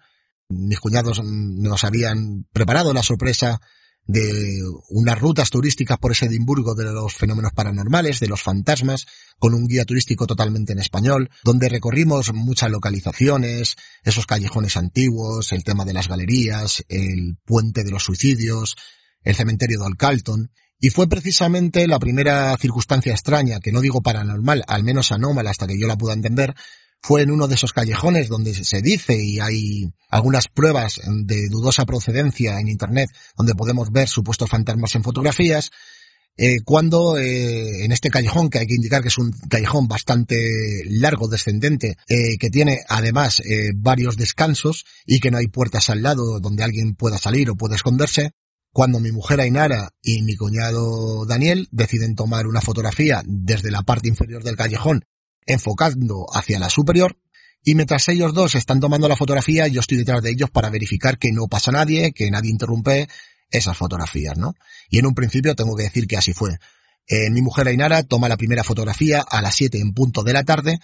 Mis cuñados nos habían preparado la sorpresa de unas rutas turísticas por ese Edimburgo de los fenómenos paranormales, de los fantasmas, con un guía turístico totalmente en español, donde recorrimos muchas localizaciones, esos callejones antiguos, el tema de las galerías, el puente de los suicidios, el cementerio de Alcalton, y fue precisamente la primera circunstancia extraña, que no digo paranormal, al menos anómala hasta que yo la pueda entender, fue en uno de esos callejones donde se dice y hay algunas pruebas de dudosa procedencia en internet donde podemos ver supuestos fantasmas en fotografías, eh, cuando eh, en este callejón, que hay que indicar que es un callejón bastante largo, descendente, eh, que tiene además varios descansos y que no hay puertas al lado donde alguien pueda salir o pueda esconderse, cuando mi mujer Ainara y mi cuñado Daniel deciden tomar una fotografía desde la parte inferior del callejón, enfocando hacia la superior, y mientras ellos dos están tomando la fotografía, yo estoy detrás de ellos para verificar que no pasa nadie, que nadie interrumpe esas fotografías, ¿no? Y en un principio tengo que decir que así fue. Eh, mi mujer Ainara toma la primera fotografía a las 7 en punto de la tarde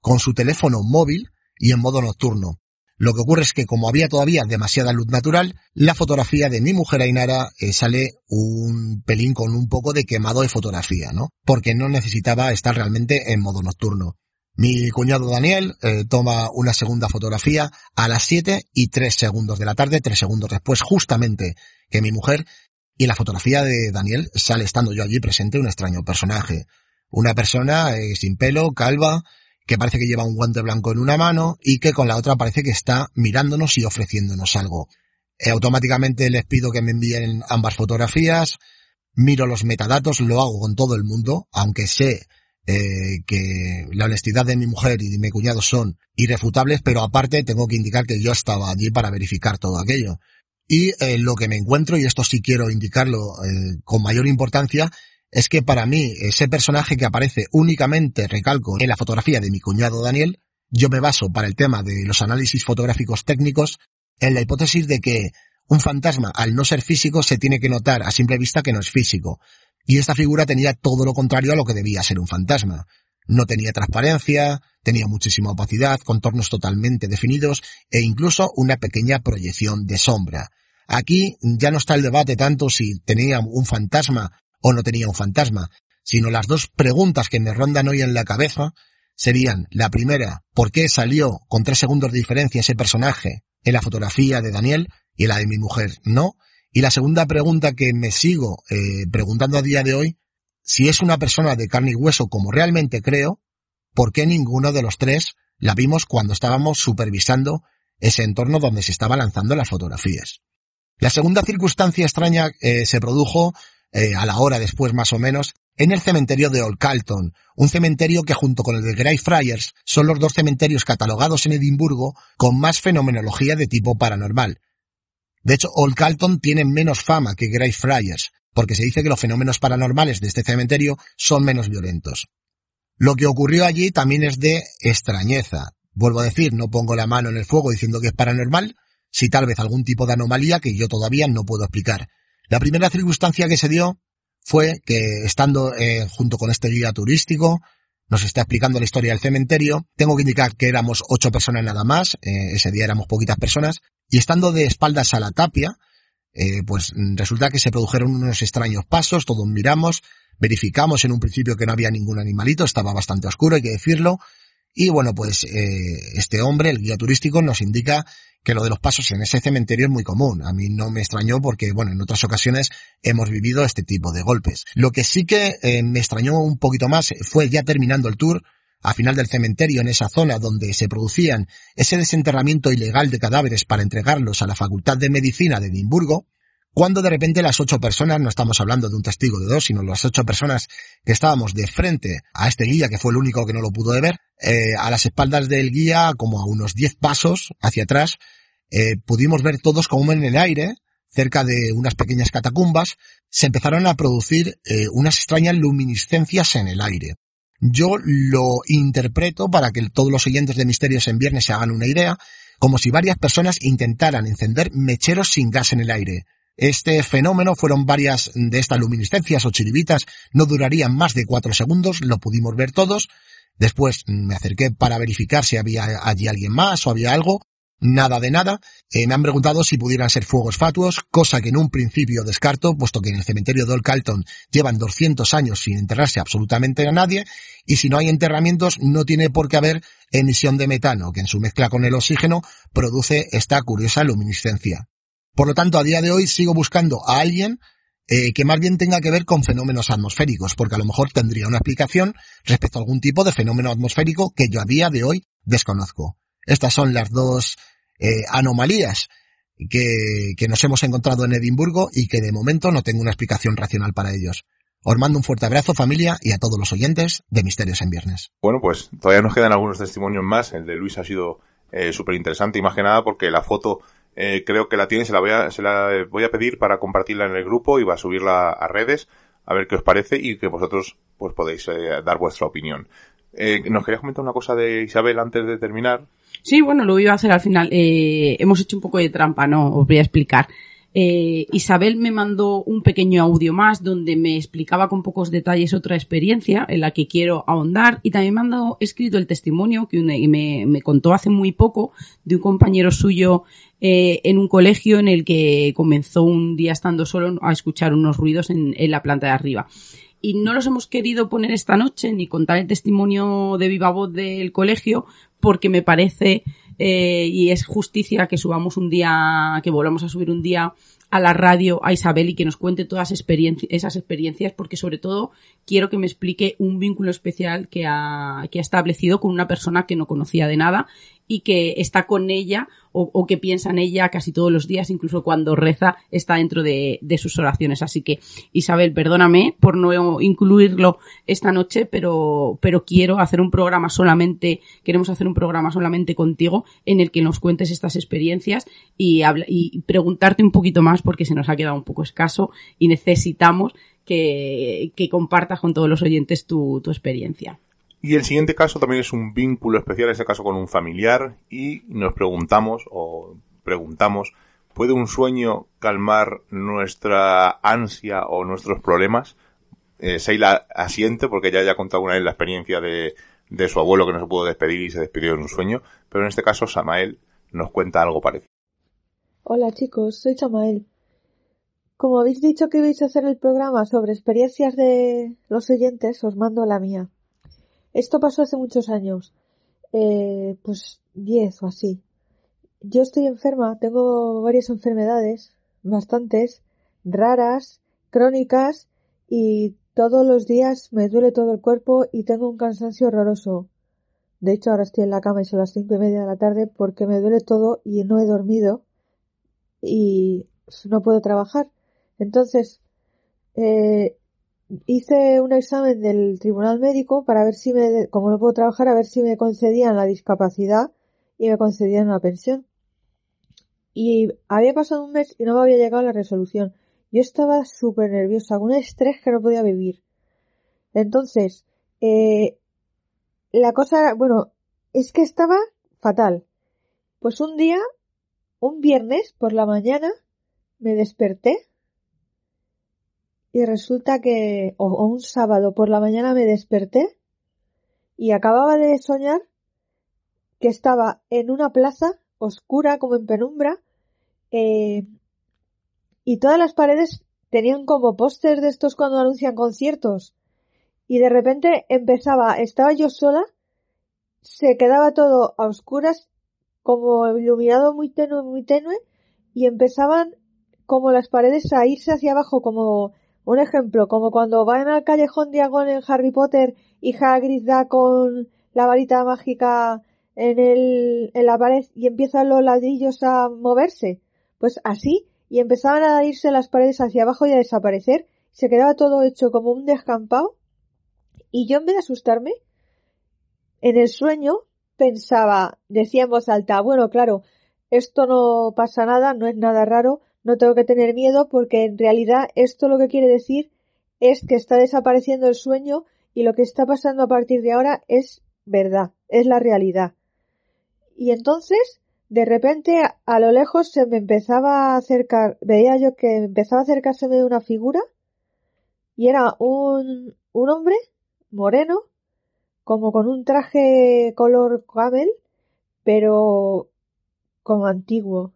con su teléfono móvil y en modo nocturno. Lo que ocurre es que como había todavía demasiada luz natural, la fotografía de mi mujer Ainara eh, sale un pelín con un poco de quemado de fotografía, ¿no? Porque no necesitaba estar realmente en modo nocturno. Mi cuñado Daniel eh, toma una segunda fotografía a las 7 y 3 segundos de la tarde, 3 segundos después justamente que mi mujer, y la fotografía de Daniel sale estando yo allí presente un extraño personaje. Una persona eh, sin pelo, calva, que parece que lleva un guante blanco en una mano y que con la otra parece que está mirándonos y ofreciéndonos algo. Eh, automáticamente les pido que me envíen ambas fotografías, miro los metadatos, lo hago con todo el mundo, aunque sé eh, que la honestidad de mi mujer y de mi cuñado son irrefutables, pero aparte tengo que indicar que yo estaba allí para verificar todo aquello. Y eh, lo que me encuentro, y esto sí quiero indicarlo eh, con mayor importancia, es que para mí ese personaje que aparece únicamente, recalco, en la fotografía de mi cuñado Daniel, yo me baso para el tema de los análisis fotográficos técnicos en la hipótesis de que un fantasma, al no ser físico, se tiene que notar a simple vista que no es físico. Y esta figura tenía todo lo contrario a lo que debía ser un fantasma. No tenía transparencia, tenía muchísima opacidad, contornos totalmente definidos e incluso una pequeña proyección de sombra. Aquí ya no está el debate tanto si tenía un fantasma o no tenía un fantasma, sino las dos preguntas que me rondan hoy en la cabeza serían la primera, ¿por qué salió con tres segundos de diferencia ese personaje en la fotografía de Daniel y la de mi mujer no? Y la segunda pregunta que me sigo eh, preguntando a día de hoy, si es una persona de carne y hueso como realmente creo, ¿por qué ninguno de los tres la vimos cuando estábamos supervisando ese entorno donde se estaba lanzando las fotografías? La segunda circunstancia extraña eh, se produjo eh, a la hora después más o menos en el cementerio de Old Calton, un cementerio que junto con el de Greyfriars son los dos cementerios catalogados en Edimburgo con más fenomenología de tipo paranormal, de hecho, Old Calton tiene menos fama que Greyfriars, porque se dice que los fenómenos paranormales de este cementerio son menos violentos. Lo que ocurrió allí también es de extrañeza. Vuelvo a decir, no pongo la mano en el fuego diciendo que es paranormal, si tal vez algún tipo de anomalía que yo todavía no puedo explicar. La primera circunstancia que se dio fue que estando eh, junto con este guía turístico, nos está explicando la historia del cementerio. Tengo que indicar que éramos ocho personas nada más, eh, ese día éramos poquitas personas, y estando de espaldas a la tapia, eh, pues resulta que se produjeron unos extraños pasos, todos miramos, verificamos en un principio que no había ningún animalito, estaba bastante oscuro, hay que decirlo, y bueno, pues eh, este hombre, el guía turístico, nos indica que lo de los pasos en ese cementerio es muy común. A mí no me extrañó porque, bueno, en otras ocasiones hemos vivido este tipo de golpes. Lo que sí que eh, me extrañó un poquito más fue ya terminando el tour, a final del cementerio, en esa zona donde se producían ese desenterramiento ilegal de cadáveres para entregarlos a la Facultad de Medicina de Edimburgo, cuando de repente las ocho personas, no estamos hablando de un testigo de dos, sino las ocho personas que estábamos de frente a este guía, que fue el único que no lo pudo ver, eh, a las espaldas del guía, como a unos diez pasos hacia atrás, eh, pudimos ver todos como en el aire, cerca de unas pequeñas catacumbas, se empezaron a producir eh, unas extrañas luminiscencias en el aire. Yo lo interpreto para que todos los oyentes de Misterios en Viernes se hagan una idea, como si varias personas intentaran encender mecheros sin gas en el aire. Este fenómeno fueron varias de estas luminiscencias o chiribitas, no durarían más de cuatro segundos, lo pudimos ver todos. Después me acerqué para verificar si había allí alguien más o había algo, Nada de nada. Eh, me han preguntado si pudieran ser fuegos fatuos, cosa que en un principio descarto, puesto que en el cementerio de Old Calton llevan 200 años sin enterrarse absolutamente a nadie, y si no hay enterramientos no tiene por qué haber emisión de metano, que en su mezcla con el oxígeno produce esta curiosa luminiscencia. Por lo tanto, a día de hoy sigo buscando a alguien eh, que más bien tenga que ver con fenómenos atmosféricos, porque a lo mejor tendría una explicación respecto a algún tipo de fenómeno atmosférico que yo a día de hoy desconozco. Estas son las dos eh, anomalías que, nos hemos encontrado en Edimburgo y que de momento no tengo una explicación racional para ellos. Os mando un fuerte abrazo familia y a todos los oyentes de Misterios en Viernes. Bueno, pues todavía nos quedan algunos testimonios más. El de Luis ha sido eh, súper interesante y más que nada porque la foto eh, creo que la tiene, se la, voy a, se la voy a pedir para compartirla en el grupo y va a subirla a redes a ver qué os parece y que vosotros pues podéis eh, dar vuestra opinión. Eh, ¿Nos querías comentar una cosa de Isabel antes de terminar? Sí, bueno, lo iba a hacer al final. Eh, hemos hecho un poco de trampa, ¿no? Os voy a explicar. Isabel me mandó un pequeño audio más donde me explicaba con pocos detalles otra experiencia en la que quiero ahondar y también me han dado escrito el testimonio que me, contó hace muy poco de un compañero suyo eh, en un colegio en el que comenzó un día estando solo a escuchar unos ruidos en, la planta de arriba. Y no los hemos querido poner esta noche ni contar el testimonio de viva voz del colegio porque me parece eh, y es justicia que subamos un día, que volvamos a subir un día a la radio a Isabel y que nos cuente todas esas experiencias, porque sobre todo quiero que me explique un vínculo especial que ha, que ha establecido con una persona que no conocía de nada y que está con ella o, que piensa en ella casi todos los días, incluso cuando reza, está dentro de, sus oraciones. Así que, Isabel, perdóname por no incluirlo esta noche, pero, pero quiero hacer un programa solamente, queremos hacer un programa solamente contigo en el que nos cuentes estas experiencias y, y preguntarte un poquito más porque se nos ha quedado un poco escaso y necesitamos que, compartas con todos los oyentes tu, tu experiencia. Y el siguiente caso también es un vínculo especial, ese caso con un familiar, y nos preguntamos, o preguntamos, ¿puede un sueño calmar nuestra ansia o nuestros problemas? Eh, Seila asiente porque ya haya contado una vez la experiencia de, de su abuelo que no se pudo despedir y se despidió en un sueño, pero en este caso Samael nos cuenta algo parecido. Hola chicos, soy Samael. Como habéis dicho que ibais a hacer el programa sobre experiencias de los oyentes, os mando la mía. Esto pasó hace muchos años, eh, pues diez o así. Yo estoy enferma, tengo varias enfermedades, bastantes, raras, crónicas, y todos los días me duele todo el cuerpo y tengo un cansancio horroroso. De hecho, ahora estoy en la cama y son las cinco y media de la tarde porque me duele todo y no he dormido y no puedo trabajar. Entonces, eh, hice un examen del tribunal médico para ver si me, como no puedo trabajar, a ver si me concedían la discapacidad y me concedían la pensión. Y había pasado un mes y no me había llegado la resolución. Yo estaba súper nerviosa, con un estrés que no podía vivir. Entonces, eh, la cosa, bueno, es que estaba fatal. Pues un día, un viernes por la mañana, me desperté y resulta que, o, un sábado por la mañana me desperté y acababa de soñar que estaba en una plaza oscura como en penumbra eh, y todas las paredes tenían como pósters de estos cuando anuncian conciertos. Y de repente empezaba, estaba yo sola, se quedaba todo a oscuras como iluminado muy tenue, muy tenue y empezaban como las paredes a irse hacia abajo como un ejemplo, como cuando van al callejón diagonal en Harry Potter y Hagrid da con la varita mágica en, el, en la pared y empiezan los ladrillos a moverse. Pues así, y empezaban a irse las paredes hacia abajo y a desaparecer, se quedaba todo hecho como un descampado, y yo en vez de asustarme, en el sueño pensaba, decía en voz alta, bueno, claro, esto no pasa nada, no es nada raro, no tengo que tener miedo porque en realidad esto lo que quiere decir es que está desapareciendo el sueño y lo que está pasando a partir de ahora es verdad, es la realidad. Y entonces, de repente, a lo lejos se me empezaba a acercar, veía yo que empezaba a acercárseme una figura y era un, un hombre moreno, como con un traje color camel, pero como antiguo,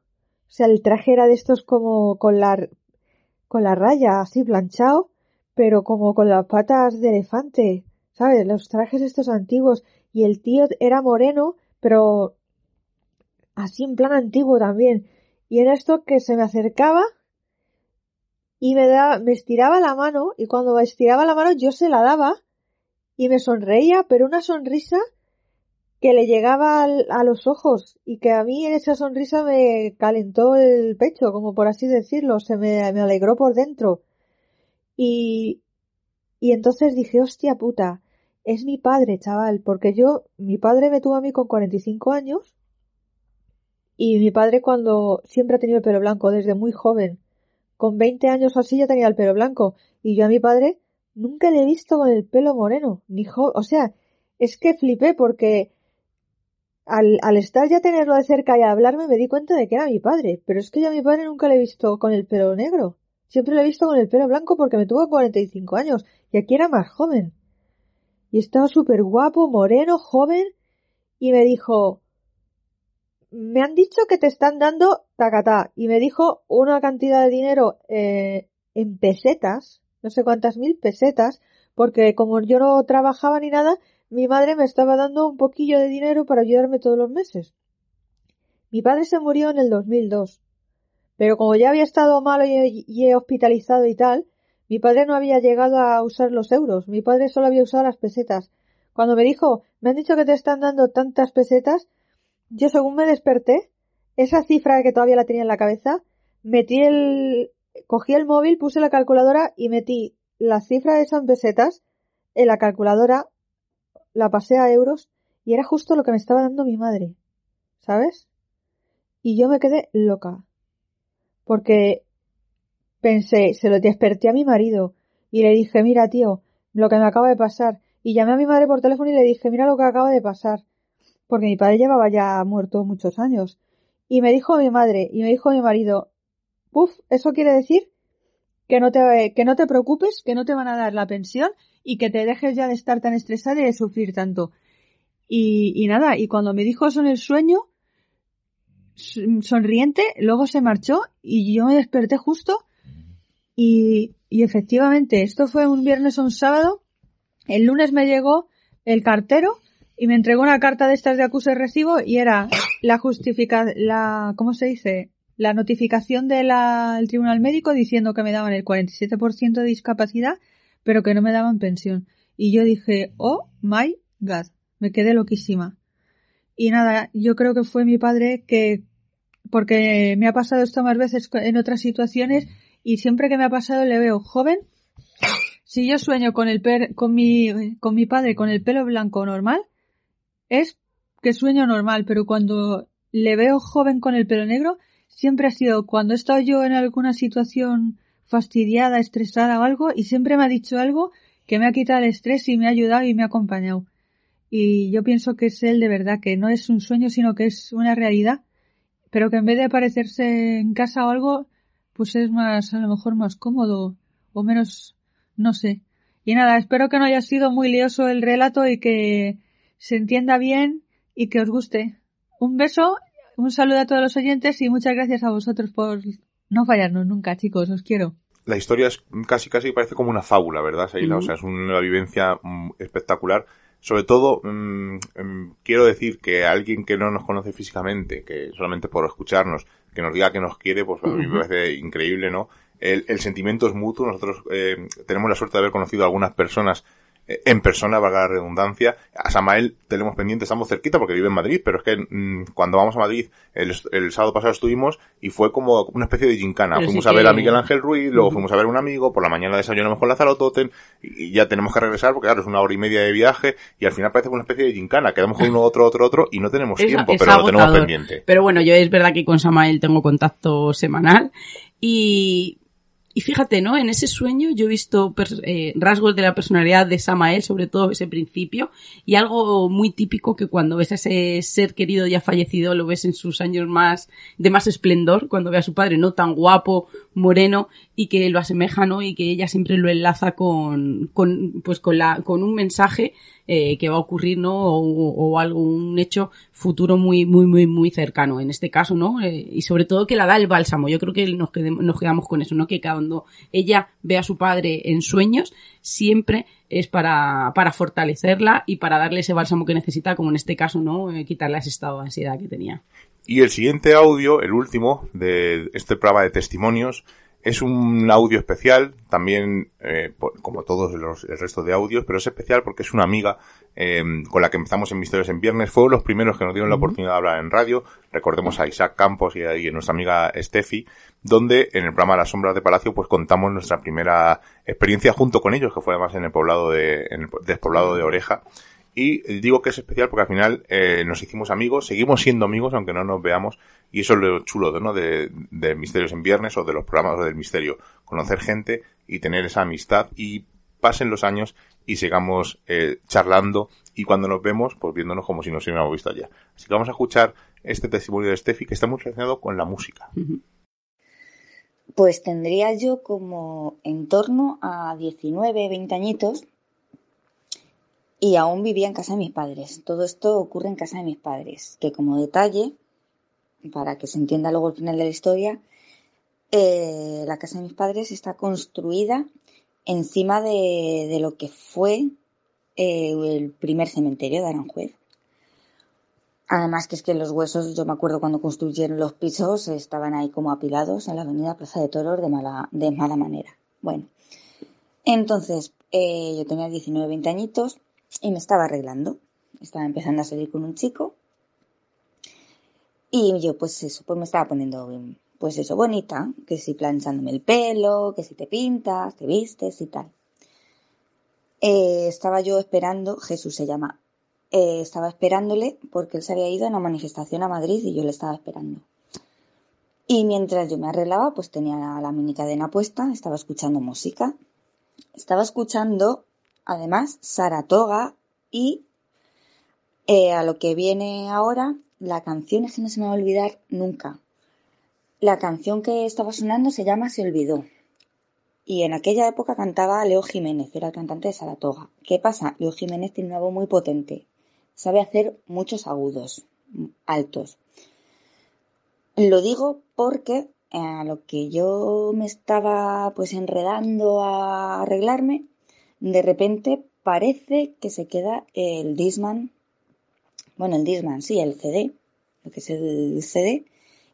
o sea, el traje era de estos como con la, con la raya así planchado, pero como con las patas de elefante, ¿sabes? Los trajes estos antiguos. Y el tío era moreno, pero así en plan antiguo también. Y era esto que se me acercaba y me, da, me estiraba la mano y cuando me estiraba la mano yo se la daba y me sonreía, pero una sonrisa que le llegaba a los ojos y que a mí esa sonrisa me calentó el pecho, como por así decirlo, se me, me alegró por dentro. Y, y entonces dije, hostia puta, es mi padre, chaval, porque yo, mi padre me tuvo a mí con 45 años y mi padre cuando siempre ha tenido el pelo blanco desde muy joven, con 20 años o así ya tenía el pelo blanco y yo a mi padre nunca le he visto con el pelo moreno, ni jo o sea, es que flipé porque al, al estar ya tenerlo de cerca y hablarme me di cuenta de que era mi padre, pero es que yo a mi padre nunca le he visto con el pelo negro. Siempre lo he visto con el pelo blanco porque me tuvo 45 años y aquí era más joven. Y estaba súper guapo, moreno, joven y me dijo, me han dicho que te están dando tacatá y me dijo una cantidad de dinero eh, en pesetas, no sé cuántas mil pesetas, porque como yo no trabajaba ni nada, mi madre me estaba dando un poquillo de dinero para ayudarme todos los meses. Mi padre se murió en el 2002, Pero como ya había estado malo y, he hospitalizado y tal, mi padre no había llegado a usar los euros, mi padre solo había usado las pesetas. Cuando me dijo, me han dicho que te están dando tantas pesetas, yo según me desperté, esa cifra que todavía la tenía en la cabeza, metí el, cogí el móvil, puse la calculadora y metí la cifra de esas pesetas en la calculadora, la pasé a euros y era justo lo que me estaba dando mi madre. ¿Sabes? Y yo me quedé loca. Porque pensé, se lo desperté a mi marido y le dije, mira tío, lo que me acaba de pasar. Y llamé a mi madre por teléfono y le dije, mira lo que acaba de pasar. Porque mi padre llevaba ya muerto muchos años. Y me dijo mi madre y me dijo mi marido, puf, eso quiere decir que no te, que no te preocupes, que no te van a dar la pensión y que te dejes ya de estar tan estresada y de sufrir tanto. Y, y nada, y cuando me dijo eso en el sueño, sonriente, luego se marchó y yo me desperté justo y, y efectivamente, esto fue un viernes o un sábado. El lunes me llegó el cartero y me entregó una carta de estas de acuse de recibo y era la justificación, la, ¿cómo se dice? La notificación del tribunal médico diciendo que me daban el 47% de discapacidad, pero que no me daban pensión. Y yo dije, oh my god, me quedé loquísima. Y nada, yo creo que fue mi padre que, porque me ha pasado esto más veces en otras situaciones y siempre que me ha pasado le veo joven. Si yo sueño con el per, con mi, con mi padre con el pelo blanco normal, es que sueño normal, pero cuando le veo joven con el pelo negro, siempre ha sido cuando he estado yo en alguna situación fastidiada, estresada o algo, y siempre me ha dicho algo que me ha quitado el estrés y me ha ayudado y me ha acompañado. Y yo pienso que es él de verdad, que no es un sueño, sino que es una realidad, pero que en vez de aparecerse en casa o algo, pues es más, a lo mejor más cómodo o menos, no sé. Y nada, espero que no haya sido muy lioso el relato y que se entienda bien y que os guste. Un beso, un saludo a todos los oyentes y muchas gracias a vosotros por no fallarnos nunca, chicos, os quiero. La historia es casi, casi parece como una fábula, ¿verdad, Seila? O sea, es una vivencia mm, espectacular. Sobre todo, mmm, quiero decir que alguien que no nos conoce físicamente, que solamente por escucharnos, que nos diga que nos quiere, pues a mí me parece increíble, ¿no? El, el sentimiento es mutuo. Nosotros eh, tenemos la suerte de haber conocido a algunas personas en persona, valga la redundancia. A Samael tenemos pendiente, estamos cerquita porque vive en Madrid, pero es que mmm, cuando vamos a Madrid, el, el, sábado pasado estuvimos y fue como una especie de gincana. Pero fuimos sí a ver que... a Miguel Ángel Ruiz, luego uh -huh. fuimos a ver a un amigo, por la mañana desayunamos con Lázaro Toten y ya tenemos que regresar porque claro, es una hora y media de viaje y al final parece una especie de gincana. Quedamos con uno, [LAUGHS] otro, otro, otro y no tenemos es, tiempo, es pero agotador. lo tenemos pendiente. Pero bueno, yo es verdad que con Samael tengo contacto semanal y y fíjate, ¿no? En ese sueño yo he visto eh, rasgos de la personalidad de Samael, sobre todo ese principio, y algo muy típico que cuando ves a ese ser querido ya fallecido, lo ves en sus años más, de más esplendor, cuando ve a su padre, no tan guapo, moreno, y que lo asemeja, ¿no? Y que ella siempre lo enlaza con, con pues con la, con un mensaje eh, que va a ocurrir, ¿no? O, o, algo, un hecho futuro muy, muy, muy, muy cercano, en este caso, ¿no? Eh, y sobre todo que la da el bálsamo. Yo creo que nos, quedemos, nos quedamos con eso, ¿no? Que cuando ella ve a su padre en sueños, siempre es para, para fortalecerla y para darle ese bálsamo que necesita, como en este caso, ¿no? Eh, quitarle ese estado de ansiedad que tenía. Y el siguiente audio, el último de este programa de testimonios, es un audio especial, también eh, como todos los, el resto de audios, pero es especial porque es una amiga eh, con la que empezamos en Misterios en Viernes. Fue los primeros que nos dieron la oportunidad de hablar en radio. Recordemos a Isaac Campos y a, y a nuestra amiga Steffi, donde en el programa Las Sombras de Palacio pues contamos nuestra primera experiencia junto con ellos, que fue además en el poblado de, en el despoblado de Oreja. Y digo que es especial porque al final eh, nos hicimos amigos, seguimos siendo amigos aunque no nos veamos, y eso es lo chulo ¿no? de, de Misterios en Viernes o de los programas del misterio, conocer gente y tener esa amistad y pasen los años y sigamos eh, charlando y cuando nos vemos, pues viéndonos como si nos hubiéramos visto allá. Así que vamos a escuchar este testimonio de Steffi que está muy relacionado con la música. Pues tendría yo como en torno a 19, 20 añitos y aún vivía en casa de mis padres. Todo esto ocurre en casa de mis padres, que como detalle, para que se entienda luego el final de la historia, eh, la casa de mis padres está construida encima de, de lo que fue eh, el primer cementerio de Aranjuez. Además que es que los huesos, yo me acuerdo cuando construyeron los pisos, estaban ahí como apilados en la avenida Plaza de Toros de mala, de mala manera. Bueno, entonces eh, yo tenía 19, 20 añitos y me estaba arreglando. Estaba empezando a salir con un chico y yo pues eso, pues me estaba poniendo pues eso, bonita, que si planchándome el pelo, que si te pintas, te vistes y tal. Eh, estaba yo esperando, Jesús se llama, eh, estaba esperándole porque él se había ido a una manifestación a Madrid y yo le estaba esperando. Y mientras yo me arreglaba, pues tenía la mini cadena puesta, estaba escuchando música. Estaba escuchando, además, Saratoga y eh, a lo que viene ahora, la canción es que no se me va a olvidar nunca. La canción que estaba sonando se llama Se olvidó. Y en aquella época cantaba Leo Jiménez, era el cantante de Saratoga. ¿Qué pasa? Leo Jiménez tiene una voz muy potente. Sabe hacer muchos agudos, altos. Lo digo porque eh, a lo que yo me estaba pues enredando a arreglarme, de repente parece que se queda el Disman bueno, el Disman, sí, el CD, lo que es el CD,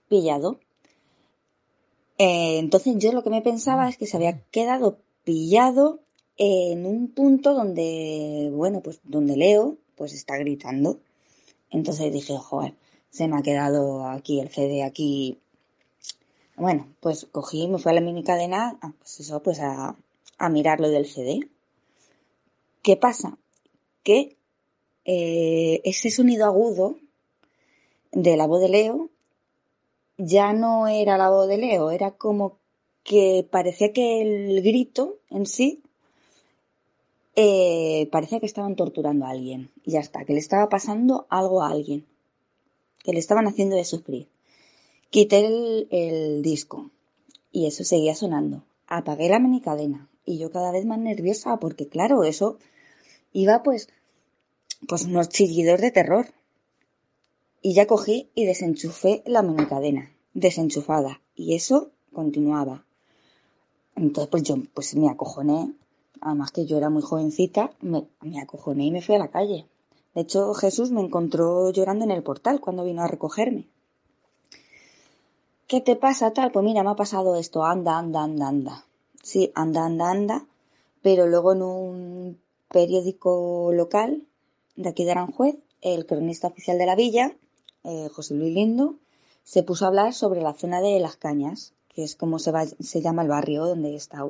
pillado. Eh, entonces yo lo que me pensaba es que se había quedado pillado en un punto donde, bueno, pues donde Leo, pues está gritando. Entonces dije, joder, se me ha quedado aquí el CD aquí. Bueno, pues cogí, me fui a la mini cadena, ah, pues eso, pues a, a mirar lo del CD. ¿Qué pasa? Que eh, ese sonido agudo de la voz de Leo ya no era la voz de Leo, era como que parecía que el grito en sí eh, parecía que estaban torturando a alguien y ya está, que le estaba pasando algo a alguien, que le estaban haciendo de sufrir. Quité el, disco y eso seguía sonando. Apagué la mini cadena y yo cada vez más nerviosa porque claro, eso iba pues pues unos chillidos de terror. Y ya cogí y desenchufé la cadena, desenchufada, y eso continuaba. Entonces, pues yo pues me acojoné, además que yo era muy jovencita, me, me acojoné y me fui a la calle. De hecho, Jesús me encontró llorando en el portal cuando vino a recogerme. ¿Qué te pasa tal? Pues mira, me ha pasado esto, anda, anda, anda, anda. Sí, anda, anda, anda, pero luego en un periódico local de aquí de Aranjuez, el cronista oficial de la villa, eh, José Luis Lindo, se puso a hablar sobre la zona de Las Cañas, que es como se, llama el barrio donde está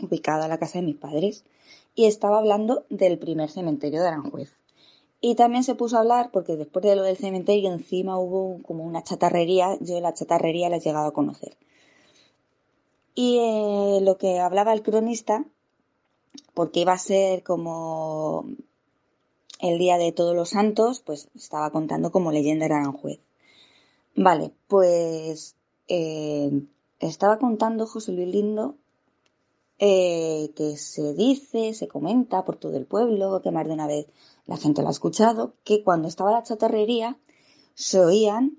ubicada la casa de mis padres, y estaba hablando del primer cementerio de Aranjuez. Y también se puso a hablar, porque después de lo del cementerio encima hubo como una chatarrería, yo la chatarrería la he llegado a conocer. Y eh, lo que hablaba el cronista, porque iba a ser como el día de todos los santos, pues estaba contando como leyenda de Aranjuez. Vale, pues eh, estaba contando José Luis Lindo eh, que se dice, se comenta por todo el pueblo, que más de una vez la gente lo ha escuchado, que cuando estaba la chatarrería se oían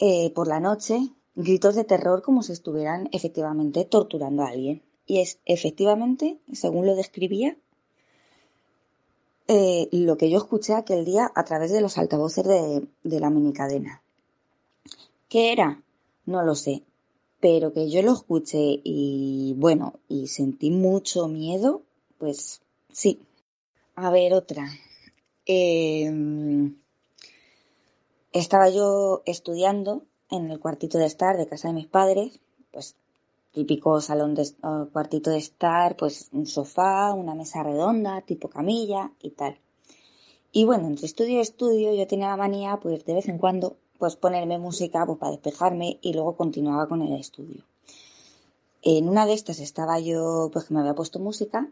eh, por la noche gritos de terror como si estuvieran efectivamente torturando a alguien. Y es efectivamente, según lo describía, eh, lo que yo escuché aquel día a través de los altavoces de, de la minicadena. ¿Qué era? No lo sé. Pero que yo lo escuché y bueno, y sentí mucho miedo, pues sí. A ver, otra. Em, estaba yo estudiando en el cuartito de estar de casa de mis padres, pues típico salón de cuartito de estar, pues un sofá, una mesa redonda, tipo camilla y tal. Y bueno, entre estudio y estudio yo tenía la manía, pues de vez en cuando, pues ponerme música pues, para despejarme y luego continuaba con el estudio. En una de estas estaba yo, pues que me había puesto música,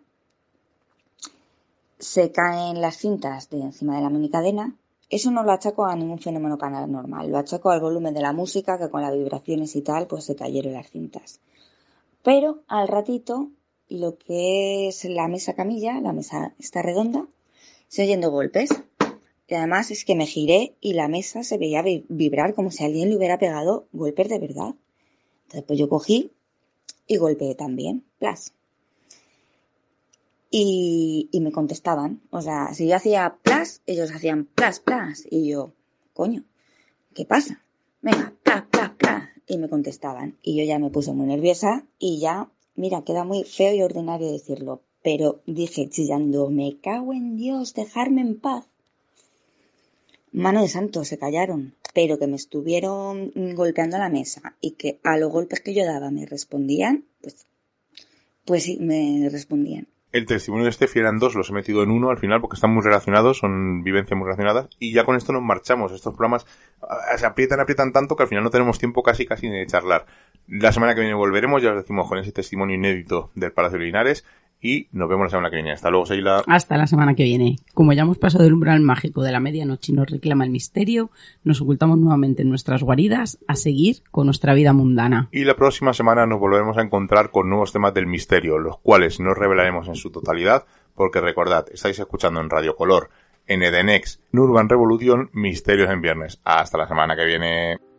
se caen las cintas de encima de la mini cadena. Eso no lo achaco a ningún fenómeno paranormal, lo achaco al volumen de la música, que con las vibraciones y tal, pues se cayeron las cintas. Pero al ratito, lo que es la mesa camilla, la mesa está redonda, se oyendo golpes. Y además es que me giré y la mesa se veía vibrar como si alguien le hubiera pegado golpes de verdad. Entonces pues yo cogí y golpeé también, plas. Y, y me contestaban. O sea, si yo hacía plas, ellos hacían plas, plas. Y yo, coño, ¿qué pasa? Venga, pla, pla, pla. Y me contestaban. Y yo ya me puse muy nerviosa y ya, mira, queda muy feo y ordinario decirlo. Pero dije chillando, me cago en Dios, dejarme en paz. Mano de santo, se callaron, pero que me estuvieron golpeando la mesa y que a los golpes que yo daba me respondían, pues, pues sí, me respondían. El testimonio de Steffi eran dos, los he metido en uno al final porque están muy relacionados, son vivencias muy relacionadas y ya con esto nos marchamos. Estos programas ah, se aprietan, aprietan tanto que al final no tenemos tiempo casi casi ni de charlar. La semana que viene volveremos, ya os decimos con ese testimonio inédito del Palacio de Linares y nos vemos la semana que viene. Hasta luego, Seila. Hasta la semana que viene. Como ya hemos pasado el umbral mágico de la medianoche y nos reclama el misterio, nos ocultamos nuevamente en nuestras guaridas a seguir con nuestra vida mundana. Y la próxima semana nos volveremos a encontrar con nuevos temas del misterio, los cuales no revelaremos en su totalidad, porque recordad, estáis escuchando en Radio Color, en Edenex, Nurban Revolution, Misterios en Viernes. Hasta la semana que viene.